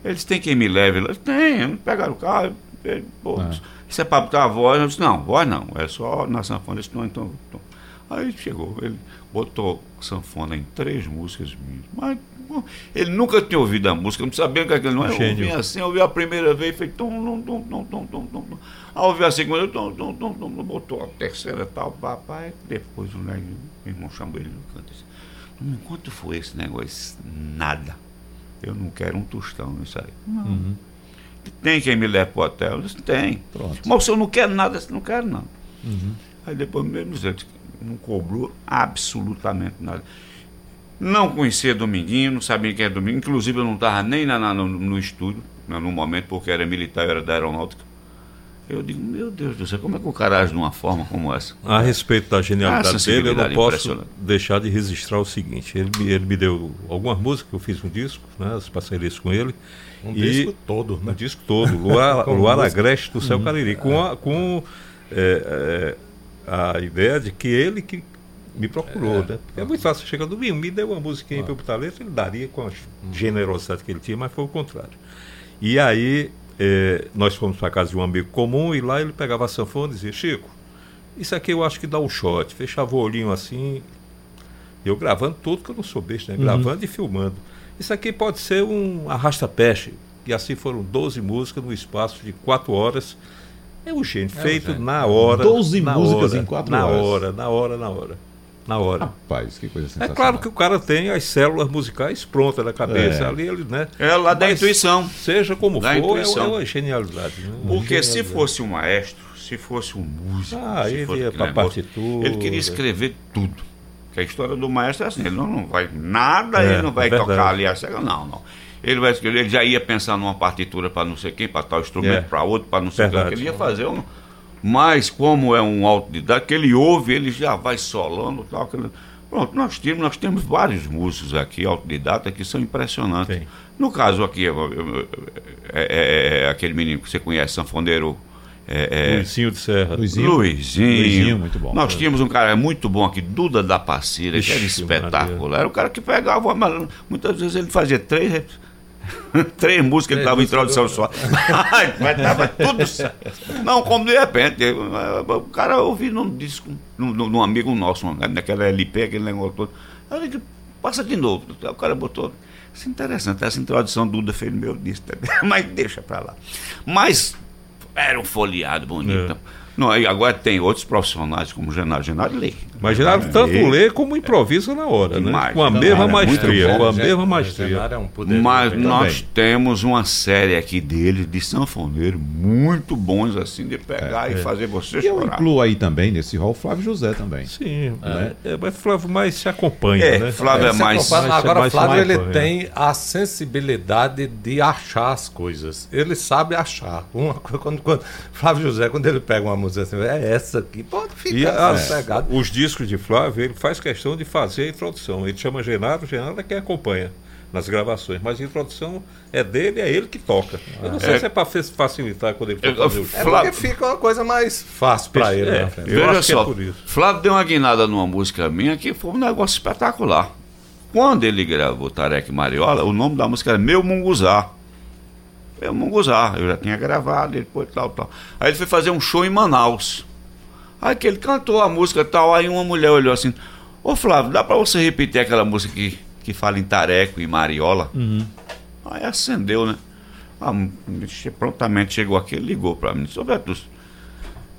Eles têm quem me leve lá? Tem, pegaram o carro. ele, Pô, Isso é para botar a voz? Eu disse, não, voz não, é só na sanfona. Eu disse, não, então, então. Aí chegou, ele botou sanfona em três músicas minhas. Mas pô, ele nunca tinha ouvido a música, não sabia o que aquele não é. Eu ouvi assim, ouvi a primeira vez, fez tom, tom, tom, tom, tom, tom, tom, tom. Aí ouvi a segunda, tom, tom, tom, tom, botou a terceira tal, papai. Depois o né, meu irmão chamou ele no canto e disse, "Hum, quanto foi esse negócio? Nada. Eu não quero um tostão nisso aí. Não. Tem quem me leve pro hotel? Eu disse, tem. Pronto. Mas o senhor não quer nada? Eu disse, não quero não. Aí depois mesmo ele não cobrou absolutamente nada. Não conhecia Dominguinho, não sabia quem era Dominguinho. Inclusive eu não estava nem na- na- no, no estúdio, né, no momento, porque era militar, eu era da aeronáutica. Eu digo, meu Deus do céu, como é que o cara age de uma forma como essa? A respeito da Ah, genialidade dele, eu não posso deixar de registrar o seguinte: ele, me- ele me deu algumas músicas, eu fiz um disco, né, as parcerias com ele. Um e- disco todo, né? Um disco todo, Luar, Luar. Agreste do Céu Uhum. Cariri, com, a, com é, é, a ideia de que ele que me procurou, né? Porque é muito fácil chegar do domingo, me deu uma musiquinha para eu botar letra, ele daria com a generosidade que ele tinha, mas foi o contrário. E aí eh, nós fomos para casa de um amigo comum e lá ele pegava a sanfona e dizia, Chico, isso aqui eu acho que dá um shot. Fechava o olhinho assim, eu gravando tudo, que eu não sou besta, né? Uhum. Gravando e filmando. Isso aqui pode ser um arrasta-peste. E assim foram 12 músicas no espaço de 4 horas. É o gênio, É feito na hora. 12 na músicas hora, em quatro na horas. hora, na hora, na hora. Na hora. Rapaz, que coisa É sensacional. claro que o cara tem as células musicais prontas na cabeça. É. Ali ele, né? É lá da Mas intuição. Seja como Da for, é, intuição. é uma genialidade. Né? Uma Porque se genialidade. fosse um maestro, se fosse um músico, Ah, se ele fosse ia pra partitura. ele queria escrever tudo. Porque a história do maestro é assim, ele não, não vai nada, É, ele não vai é verdade. tocar ali a cega, não, não. Ele vai escrever, ele já ia pensar numa partitura para não sei quem, para tal instrumento, É. para outro, para não sei o que, ele ia fazer um. Mas como é um autodidata, que ele ouve, ele já vai solando tal. aquele- Pronto, nós temos, nós temos vários músicos aqui, autodidata, que são impressionantes. No caso aqui, eu- é, é- é aquele menino que você conhece, sanfoneiro. É, é, Luizinho de Serra. Luizinho. Luizinho. Luizinho, muito bom. Nós tínhamos um cara muito bom aqui, Duda da Passira, que era espetacular. Era o cara que pegava, mas muitas vezes ele fazia três, três músicas, ele dava introdução só. mas tava tudo. Não, como de repente, o cara ouviu num disco, num, num- amigo nosso, naquela LP, aquele negócio todo. Eu digo, passa de novo. O cara botou. Isso é interessante, essa introdução Duda fez no meu disco também, mas deixa pra lá. Mas era um folheado bonito. É. Não, agora tem outros profissionais como o Genaro. Genaro lê. Mas Geraldo tanto Lê. lê como improvisa na hora, né? Demais. Com a mesma muito maestria, bom. com a mesma maestria. Genaro é um poder Mas também. nós temos uma série aqui dele de sanfoneiro muito bons assim de pegar É, e é. fazer você E eu incluo aí também, nesse rol, Flávio José também. Sim, né? é, mas Flávio mais se acompanha, É, né? Flávio é Se mais- acompanha- Agora, mais Flávio, mais ele tem a sensibilidade de achar as coisas. Ele sabe achar. Uma, quando, quando, Flávio José, quando ele pega uma música assim, é essa aqui, pode E ficar as- sossegado. os discos de Flávio, ele faz questão de fazer a introdução. Ele chama Genaro, Genaro é quem acompanha nas gravações, mas a introdução é dele, é ele que toca. Eu não sei É. se é para facilitar quando ele Eu- show. É Flávio- porque fica uma coisa mais fácil pra ele. É, né, Veja acho que é só, por isso. Flávio deu uma guinada numa música minha que foi um negócio espetacular. Quando ele gravou Tarek Mariola, o nome da música era Meu Munguzá. Meu Munguzá, eu já tinha gravado, ele depois tal, tal. Aí ele foi fazer um show em Manaus. Aí que ele cantou a música e tal, aí uma mulher olhou assim, ô Flávio, dá pra você repetir aquela música que, que fala em Tareco e Mariola? Aí acendeu, né? Ah, prontamente chegou aqui, ligou pra mim, disse, ô Betus,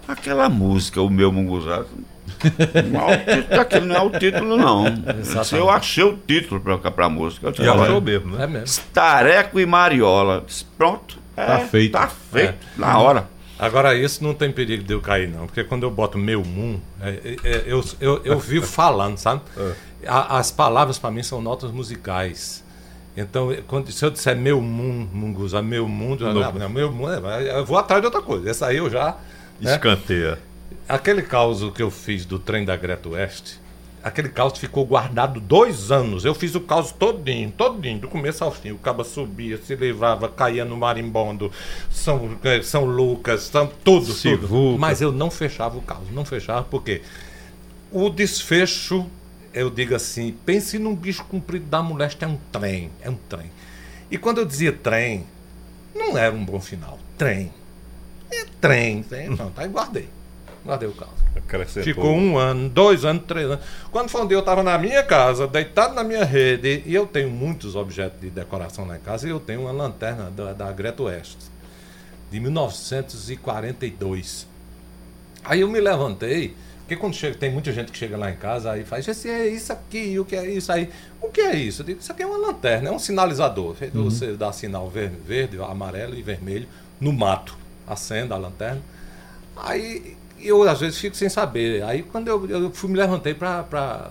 aquela música, o meu Munguzá, não é aquilo não é o título, não. Se eu achei o título pra, pra música. Eu disse, E "Olha, achou mesmo, né? É mesmo. Tareco e Mariola. Pronto. é, Tá feito. Tá feito, na hora. Agora, isso não tem perigo de eu cair, não. Porque quando eu boto meu moon, é, é, é, eu, eu, eu vivo falando, sabe? A- as palavras para mim são notas musicais. Então, quando, se eu disser meu mundo, munguza, meu mundo, eu, Não. não, meu mundo, é, eu vou atrás de outra coisa. Essa aí eu já. né? Aquele caos que eu fiz do trem da Greta Oeste, aquele caos ficou guardado dois anos. Eu fiz o caos todinho, todinho, do começo ao fim. O caba subia, se livrava, caía no marimbondo, São, eh, São Lucas, São, tudo, tudo. Sivuca. Mas eu não fechava o caos, não fechava, porque o desfecho, eu digo assim, pense num bicho comprido da moléstia, é um trem, é um trem. E quando eu dizia trem, não era um bom final. Trem. É trem, trem. Pronto, aí guardei. Guardei o caos. Acrescentou. Ficou um ano, dois anos, três anos. Quando foi um dia, eu estava na minha casa, deitado na minha rede, e eu tenho muitos objetos de decoração na casa, e eu tenho uma lanterna da, da Greta Oeste, de 1942. Aí eu me levantei, porque quando chega, tem muita gente que chega lá em casa aí faz, esse é isso aqui, o que é isso aí? O que é isso? Eu digo, isso aqui é uma lanterna, é um sinalizador. Uhum. Você dá sinal verde, verde, amarelo e vermelho no mato. Acenda a lanterna. Aí eu às vezes fico sem saber. Aí quando eu, eu fui, me levantei para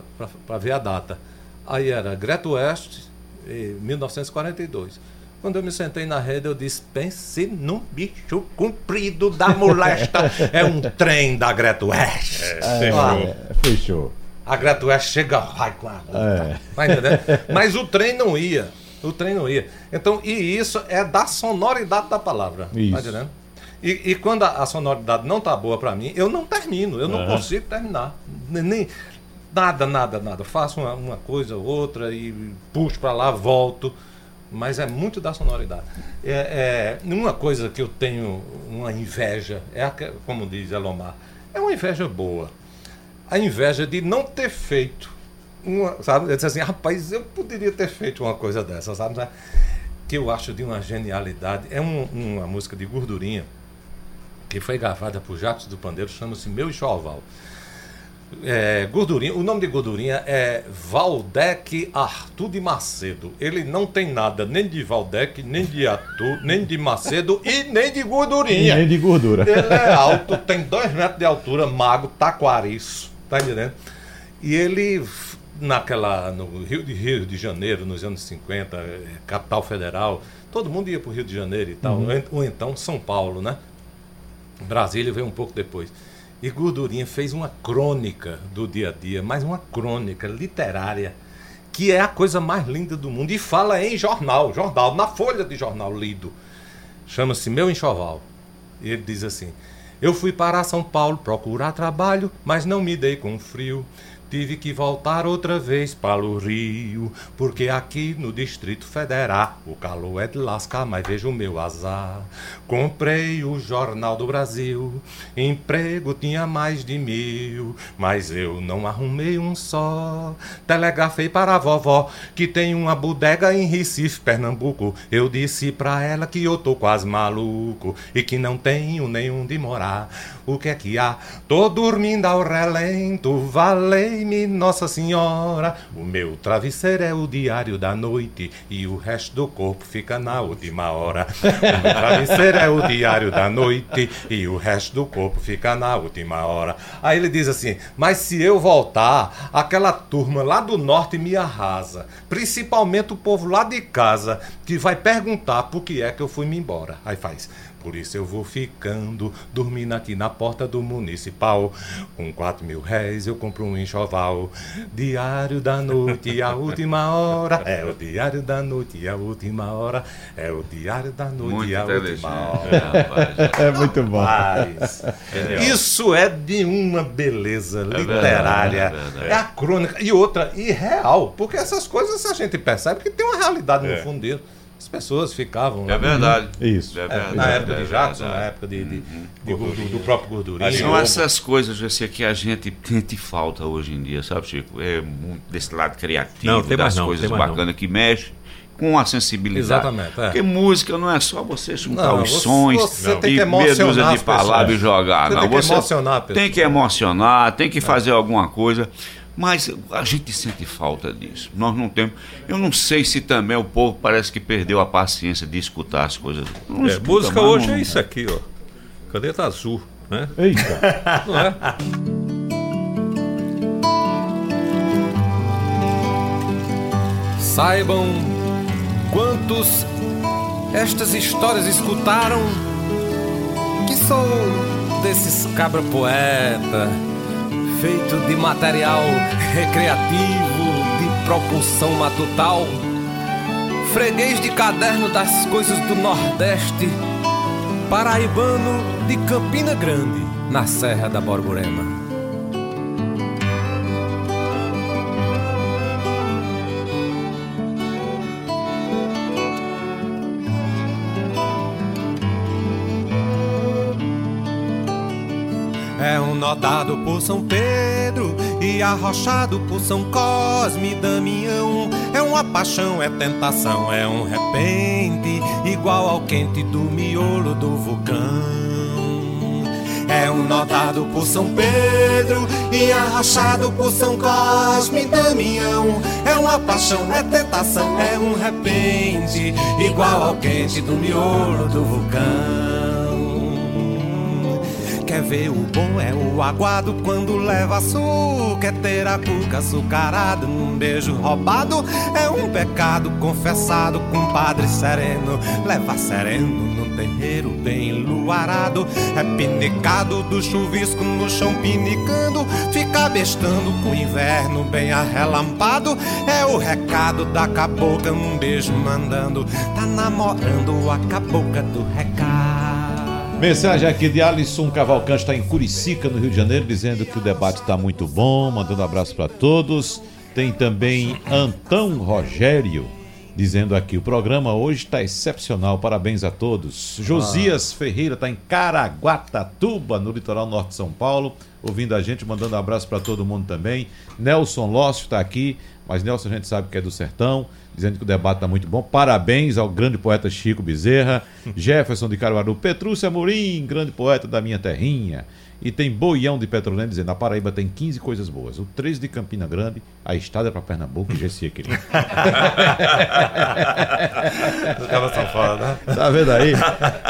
ver a data. Aí era Greta West, eh, 1942. Quando eu me sentei na rede, eu disse: pense num bicho comprido da molesta. é um trem da Greta West. É, Ah, fechou. a Greta West chega, vai com a É. Tá entendendo? Mas o trem não ia. O trem não ia. Então, e isso é da sonoridade da palavra. Isso. Tá entendendo? E, e quando a, a sonoridade não tá boa pra mim, eu não termino, eu não Aham. consigo terminar. Nem, nada, nada, nada. Faço uma, uma coisa ou outra e puxo pra lá, volto. Mas é muito da sonoridade. É, é, uma coisa que eu tenho uma inveja, é a, como diz Elomar, é uma inveja boa. A inveja de não ter feito uma, sabe? Eu disse assim, rapaz, eu poderia ter feito uma coisa dessa, sabe? Que eu acho de uma genialidade. É um- uma música de gordurinha que foi gravada por Jacques do Pandeiro, chama-se Meu Enxoval. É, gordurinha, o nome de gordurinha é Valdec Arthur de Macedo. Ele não tem nada nem de Valdec, nem de Arthur, nem de Macedo e nem de gordurinha. Nem de gordura. Ele é alto, tem dois metros de altura, mago, taquariço, tá entendendo? E ele, naquela, no Rio de, Rio de Janeiro, nos anos 50, eh, capital federal, todo mundo ia para o Rio de Janeiro e tal, Uhum. ou então São Paulo, né? Brasília veio um pouco depois. E Gordurinha fez uma crônica do dia a dia, mas uma crônica literária, que é a coisa mais linda do mundo. E fala em jornal, jornal, na folha de jornal lido. Chama-se Meu Enxoval. E ele diz assim: Eu fui para São Paulo procurar trabalho, mas não me dei com frio. Tive que voltar outra vez para o Rio, porque aqui no Distrito Federal o calor é de lascar, mas veja o meu azar. Comprei o Jornal do Brasil, emprego tinha mais de mil, mas eu não arrumei um só. Telegrafei para a vovó, que tem uma bodega em Recife, Pernambuco. Eu disse pra ela que eu tô quase maluco e que não tenho nenhum de morar. O que é que há? Tô dormindo ao relento, valei-me Nossa Senhora. O meu travesseiro é o diário da noite e o resto do corpo fica na última hora. O meu travesseiro é o diário da noite e o resto do corpo fica na última hora. Aí ele diz assim: Mas se eu voltar, aquela turma lá do norte me arrasa. Principalmente o povo lá de casa, que vai perguntar por que é que eu fui-me embora. Aí faz. Por isso eu vou ficando, dormindo aqui na porta do municipal. Com quatro mil réis eu compro um enxoval. Diário da noite, a última hora. É o diário da noite, a última hora. É o diário da noite, Muito a última hora. rapaz. É muito bom. Rapaz, Genial. isso é de uma beleza verdade, literária. é verdade. É a crônica. E outra, e real. Porque essas coisas a gente percebe que tem uma realidade no É. fundo dele. As pessoas ficavam lá. É verdade. Isso. É É, verdade. na época é de Jackson, verdade. na época de, de, de gordu- do próprio gordurinha. São essas coisas assim, que a gente sente falta hoje em dia, sabe, Chico? É muito desse lado criativo, Não, tem das não, coisas não. bacanas que mexe com a sensibilidade. Exatamente, é. Porque música não é só você juntar Não, os você- sons você tem e que emocionar de palavras e jogar. Você não, tem que você emocionar a pessoa. tem que emocionar, tem que fazer alguma coisa. Mas a gente sente falta disso. Nós não temos. Eu não sei se também o povo parece que perdeu a paciência de escutar as coisas. Não É, música mais, hoje não- é isso aqui, ó. Caneta azul, né? Eita. Não é? Saibam quantos estas histórias escutaram que sou desses cabra poeta, feito de material recreativo, de propulsão matutal, freguês de caderno das coisas do Nordeste, paraibano de Campina Grande, na Serra da Borborema. Notado por São Pedro e arrochado por São Cosme e Damião. É uma paixão, é tentação, é um repente, igual ao quente do miolo do vulcão. É um notado por São Pedro e arrochado por São Cosme e Damião. É uma paixão, é tentação, é um repente, igual ao quente do miolo do vulcão. Quer ver o bom é o aguado quando leva açúcar. É ter a cuca açucarada num beijo roubado. É um pecado confessado com padre sereno. Leva sereno num terreiro bem luarado. É pinicado do chuvisco no chão pinicando. Fica bestando com o inverno bem arrelampado. É o recado da cabocla num beijo mandando. Tá namorando a cabocla do recado. Mensagem aqui de Alisson Cavalcante, está em Curicica, no Rio de Janeiro, dizendo que o debate está muito bom, mandando um abraço para todos. Tem também Antão Rogério, dizendo aqui: o programa hoje está excepcional, parabéns a todos. Josias Ferreira está em Caraguatatuba, no litoral norte de São Paulo, ouvindo a gente, mandando um abraço para todo mundo também. Nelson Lócio está aqui, mas Nelson a gente sabe que é do sertão, dizendo que o debate está muito bom. Parabéns ao grande poeta Chico Bezerra, Jefferson de Caruaru, Petrúcia Amorim, grande poeta da minha terrinha. E tem Boião de Petrolina dizendo: a Paraíba tem 15 coisas boas. O 13 de Campina Grande, a estrada para Pernambuco e GC querido. São foda, né? Tá vendo aí?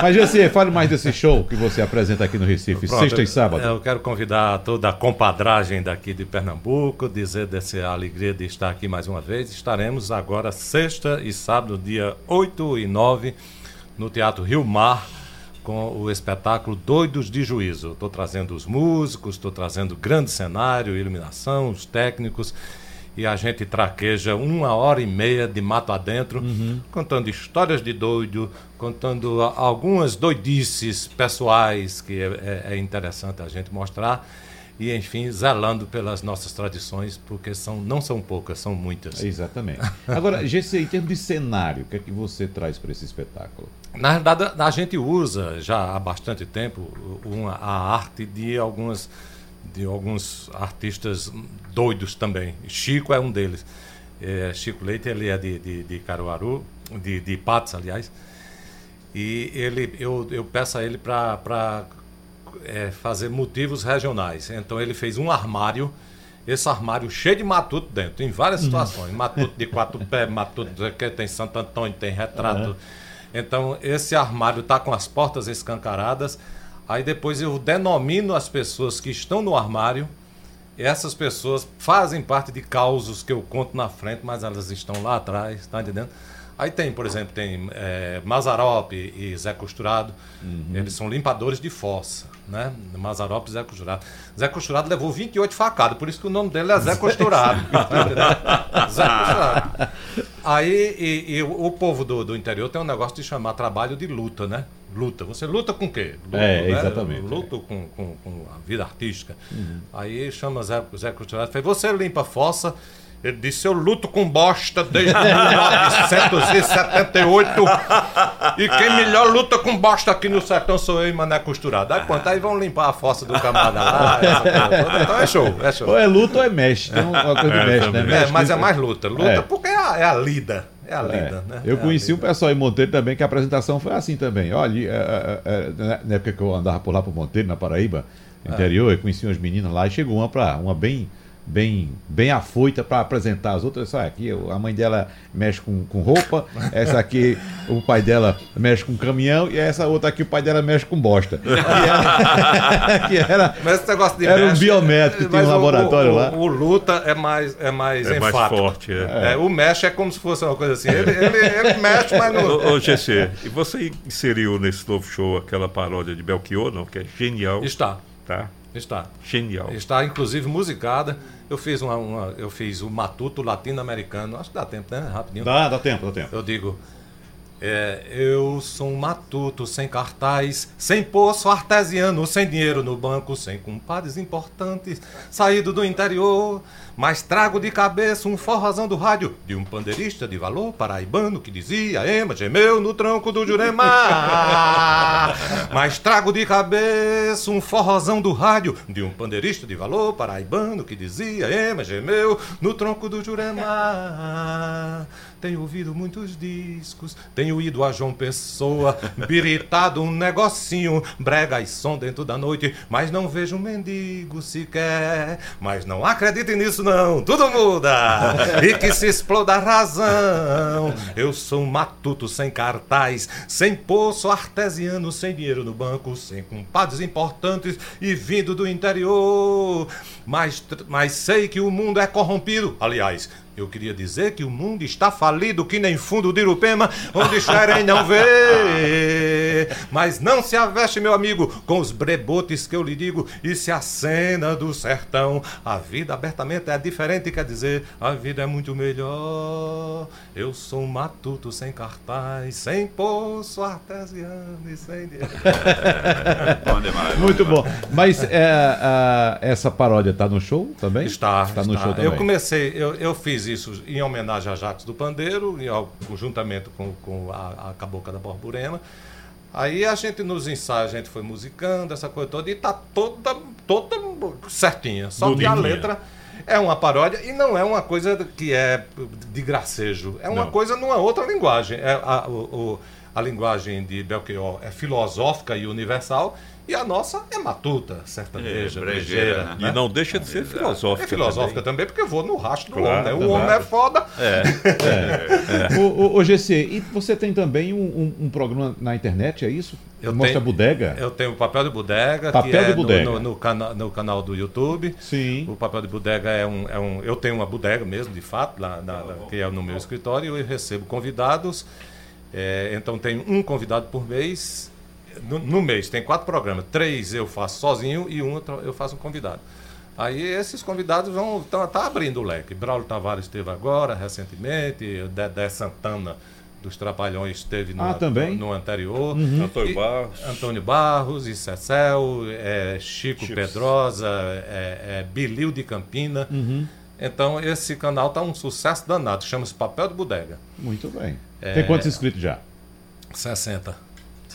Mas GC, fale mais desse show que você apresenta aqui no Recife, Pronto, sexta e sábado. Eu quero convidar toda a compadragem daqui de Pernambuco, dizer dessa alegria de estar aqui mais uma vez. Estaremos agora sexta e sábado, dia 8 e 9, no Teatro Rio Mar, com o espetáculo Doidos de Juízo. Estou trazendo os músicos, estou trazendo grande cenário, iluminação, os técnicos. E a gente traqueja uma hora e meia de mato adentro, contando histórias de doido, contando algumas doidices pessoais que é, é- é interessante a gente mostrar. E, enfim, zelando pelas nossas tradições, porque são, não são poucas, são muitas. Exatamente. Agora, GC, em termos de cenário, o que é que você traz para esse espetáculo? Na verdade, a gente usa já há bastante tempo uma, a arte de algumas de alguns artistas doidos também. Chico é um deles. É, Chico Leite ele é de, de, de Caruaru, de, de Patos, aliás. E ele, eu, eu peço a ele para é, fazer motivos regionais. Então ele fez um armário, esse armário cheio de matuto dentro, em várias situações. Matuto de quatro pés, matuto tem Santo Antônio, tem retrato. Aham. Então esse armário está com as portas escancaradas. Aí depois eu denomino as pessoas que estão no armário. Essas pessoas fazem parte de causos que eu conto na frente, mas elas estão lá atrás, tá entendendo? Aí tem, por exemplo, tem é, Mazarop e Zé Costurado. Eles são limpadores de fossa, né? Mazarop e Zé Costurado. Zé Costurado levou 28 facadas, por isso que o nome dele é Zé Costurado. Zé Costurado. Aí e, e o povo do, do interior tem um negócio de chamar trabalho de luta, né? Luta. Você luta com o quê? Luta, É, exatamente, Luto com, com, com a vida artística. Aí chama Zé, Zé Costurado e fala, você limpa a fossa? Ele disse, eu luto com bosta desde 1978 e quem melhor luta com bosta aqui no sertão sou eu e Mané Costurado. Aí pronto, aí vão limpar a fossa do camarada lá. Então é show, é show. Ou é luta ou é mexe. Tem uma coisa de mexe, né? É, Mexe mas com- é mais luta. Luta É. porque é a, é a lida. É a É. lida, né? Eu É conheci um pessoal em Monteiro também, que a apresentação foi assim também. Olha, é, é, é, na- na época que eu andava por lá por Monteiro, na Paraíba, É. interior, eu conheci umas meninas lá e chegou uma para uma bem bem bem afoita para apresentar as outras. Essa aqui, a mãe dela mexe com, com roupa, essa aqui o pai dela mexe com caminhão e essa outra aqui o pai dela mexe com bosta. Que era, que era, Mas esse negócio de era um mexe- biométrico, tinha um mas o- laboratório o, lá. O, o luta é mais, é mais É mais enfático. forte, é. É, o mexe é como se fosse uma coisa assim. Ele, ele, ele mexe, mas não. Ô, ô GC, e você inseriu nesse novo show aquela paródia de Belchior, não? Que é genial. Está. Tá? Está. Genial. Está inclusive musicada. Eu fiz uma, uma- eu fiz o Matuto latino-americano. Acho que dá tempo, né? Rapidinho. Dá, dá tempo, dá tempo. Eu digo. é, eu sou um matuto sem cartaz, sem poço artesiano, sem dinheiro no banco, sem compadres importantes, saído do interior, mas trago de cabeça um forrozão do rádio de um pandeirista de valor paraibano que dizia Ema gemeu no tronco do Jurema. mas trago de cabeça um forrozão do rádio de um pandeirista de valor paraibano que dizia Ema gemeu no tronco do Jurema. tenho ouvido muitos discos, tenho ido a João Pessoa, biritado um negocinho, brega e som dentro da noite, mas não vejo um mendigo sequer. Mas não acreditem nisso, não, tudo muda! E que se exploda a razão. Eu sou um matuto sem cartaz, sem poço artesiano, sem dinheiro no banco, sem compadres importantes e vindo do interior. Mas, mas sei que o mundo é corrompido. Aliás, eu queria dizer que o mundo está falido, que nem fundo de Irupema, onde Xerém não vê. Mas não se aveste, meu amigo, com os brebotes que eu lhe digo, e se a cena do sertão. A vida abertamente é diferente, quer dizer, a vida é muito melhor. Eu sou um matuto sem cartaz, sem poço artesiano e sem dinheiro. Bom demais. Muito bom. Mas é, a- essa paródia está no show também? Está, Está no está. show também. Eu comecei, eu, eu fiz isso em homenagem a Jacques do Pandeiro, e ao, juntamente com, com a, a Cabocla da Borborema. Aí a gente nos ensaios, a gente foi musicando, essa coisa toda, e tá toda, toda certinha. Só que a letra é uma paródia e não é uma coisa que é de gracejo. É uma Não. coisa numa outra linguagem. É a, o- o- a linguagem de Belchior é filosófica e universal, e a nossa é matuta, sertaneja, É, brejeira. brejeira, né? E não deixa de ser filosófica. É filosófica também, porque eu vou no rastro do Claro, homem. Né? O homem é foda. O, o, o GC, e você tem também um, um- um programa na internet, é isso? Eu Mostra tenho- bodega? Eu tenho o Papel de Bodega, Papel que é de Bodega. No, no, no cana- no canal do YouTube. Sim. O Papel de Bodega é um, é um. Eu tenho uma bodega mesmo, de fato, lá, na- na- que é no meu escritório, e eu recebo convidados. É, então tem um convidado por mês. No, no mês tem quatro programas. Três eu faço sozinho e um eu faço um convidado. Aí esses convidados vão tá, tá abrindo o leque. Braulio Tavares esteve agora, recentemente, Dedé Santana dos Trapalhões esteve no, Ah, também? no, no anterior. Antônio E- Barros. Antônio Barros, Cecel, é, Chico Chico. Pedrosa, é, é, Bilil de Campina. Uhum. Então esse canal tá um sucesso danado, chama-se Papel de Bodega. Muito bem. É. Tem quantos inscritos já? 60.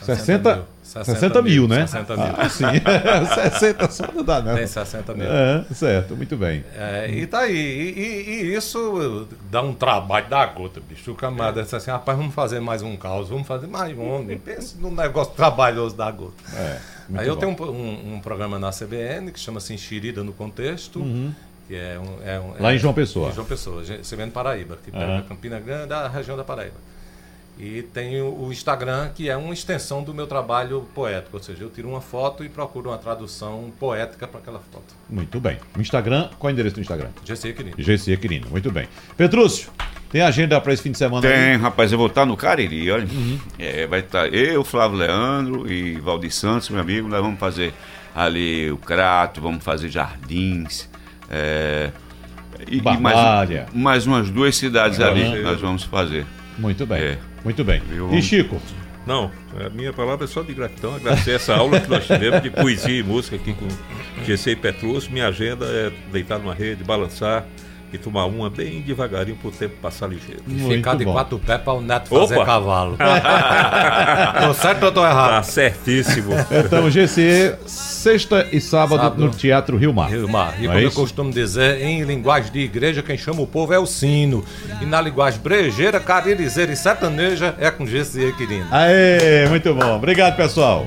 60, 60 mil, né? 60 mil. Ah, sim. 60 só não dá, não. Tem 60 mil. É, certo, muito bem. É, e tá aí. E, e- e isso dá um trabalho da gota, bicho. O camarada disse assim, rapaz, vamos fazer mais um caos, vamos fazer mais um. Pensa num negócio trabalhoso da gota. É, aí eu bom. tenho um, um- um programa na CBN que chama-se Enxerida no Contexto. Que é um, é um- Uhum. Lá é- em João Pessoa. Em João Pessoa, CBN Paraíba, que pega Aham. Campina Grande, da região da Paraíba. E tenho o Instagram, que é uma extensão do meu trabalho poético, ou seja, eu tiro uma foto e procuro uma tradução poética para aquela foto. Muito bem. O Instagram, qual é o endereço do Instagram? GC querido. GC Quirino, muito bem. Petrúcio, tem agenda para esse fim de semana aí? Tem, rapaz, eu vou estar no Cariri, olha. É, vai estar eu, Flávio Leandro e Valdir Santos, meu amigo. Nós vamos fazer ali o Crato, vamos fazer Jardins. é, e, e mais, mais umas duas cidades ali Aham. nós vamos fazer. Muito bem. É. Muito bem. Eu- E Chico? Não, a minha palavra é só de gratidão, agradecer essa aula que nós tivemos de poesia e música aqui com GC e Petrus. Minha agenda é deitar numa rede, balançar e tomar uma bem devagarinho pro tempo passar ligeiro. Muito Ficar de bom. quatro pés para o neto fazer Opa! cavalo. tô certo ou tô errado? Tá certíssimo. Então, GC, sexta e sábado, Sábado. no Teatro Rio Mar. Rio Mar. E Não como é eu costumo dizer, em linguagem de igreja, quem chama o povo é o sino. E na linguagem brejeira, caririzeira e sertaneja é com GC Quirino. Aê, muito bom. Obrigado, pessoal.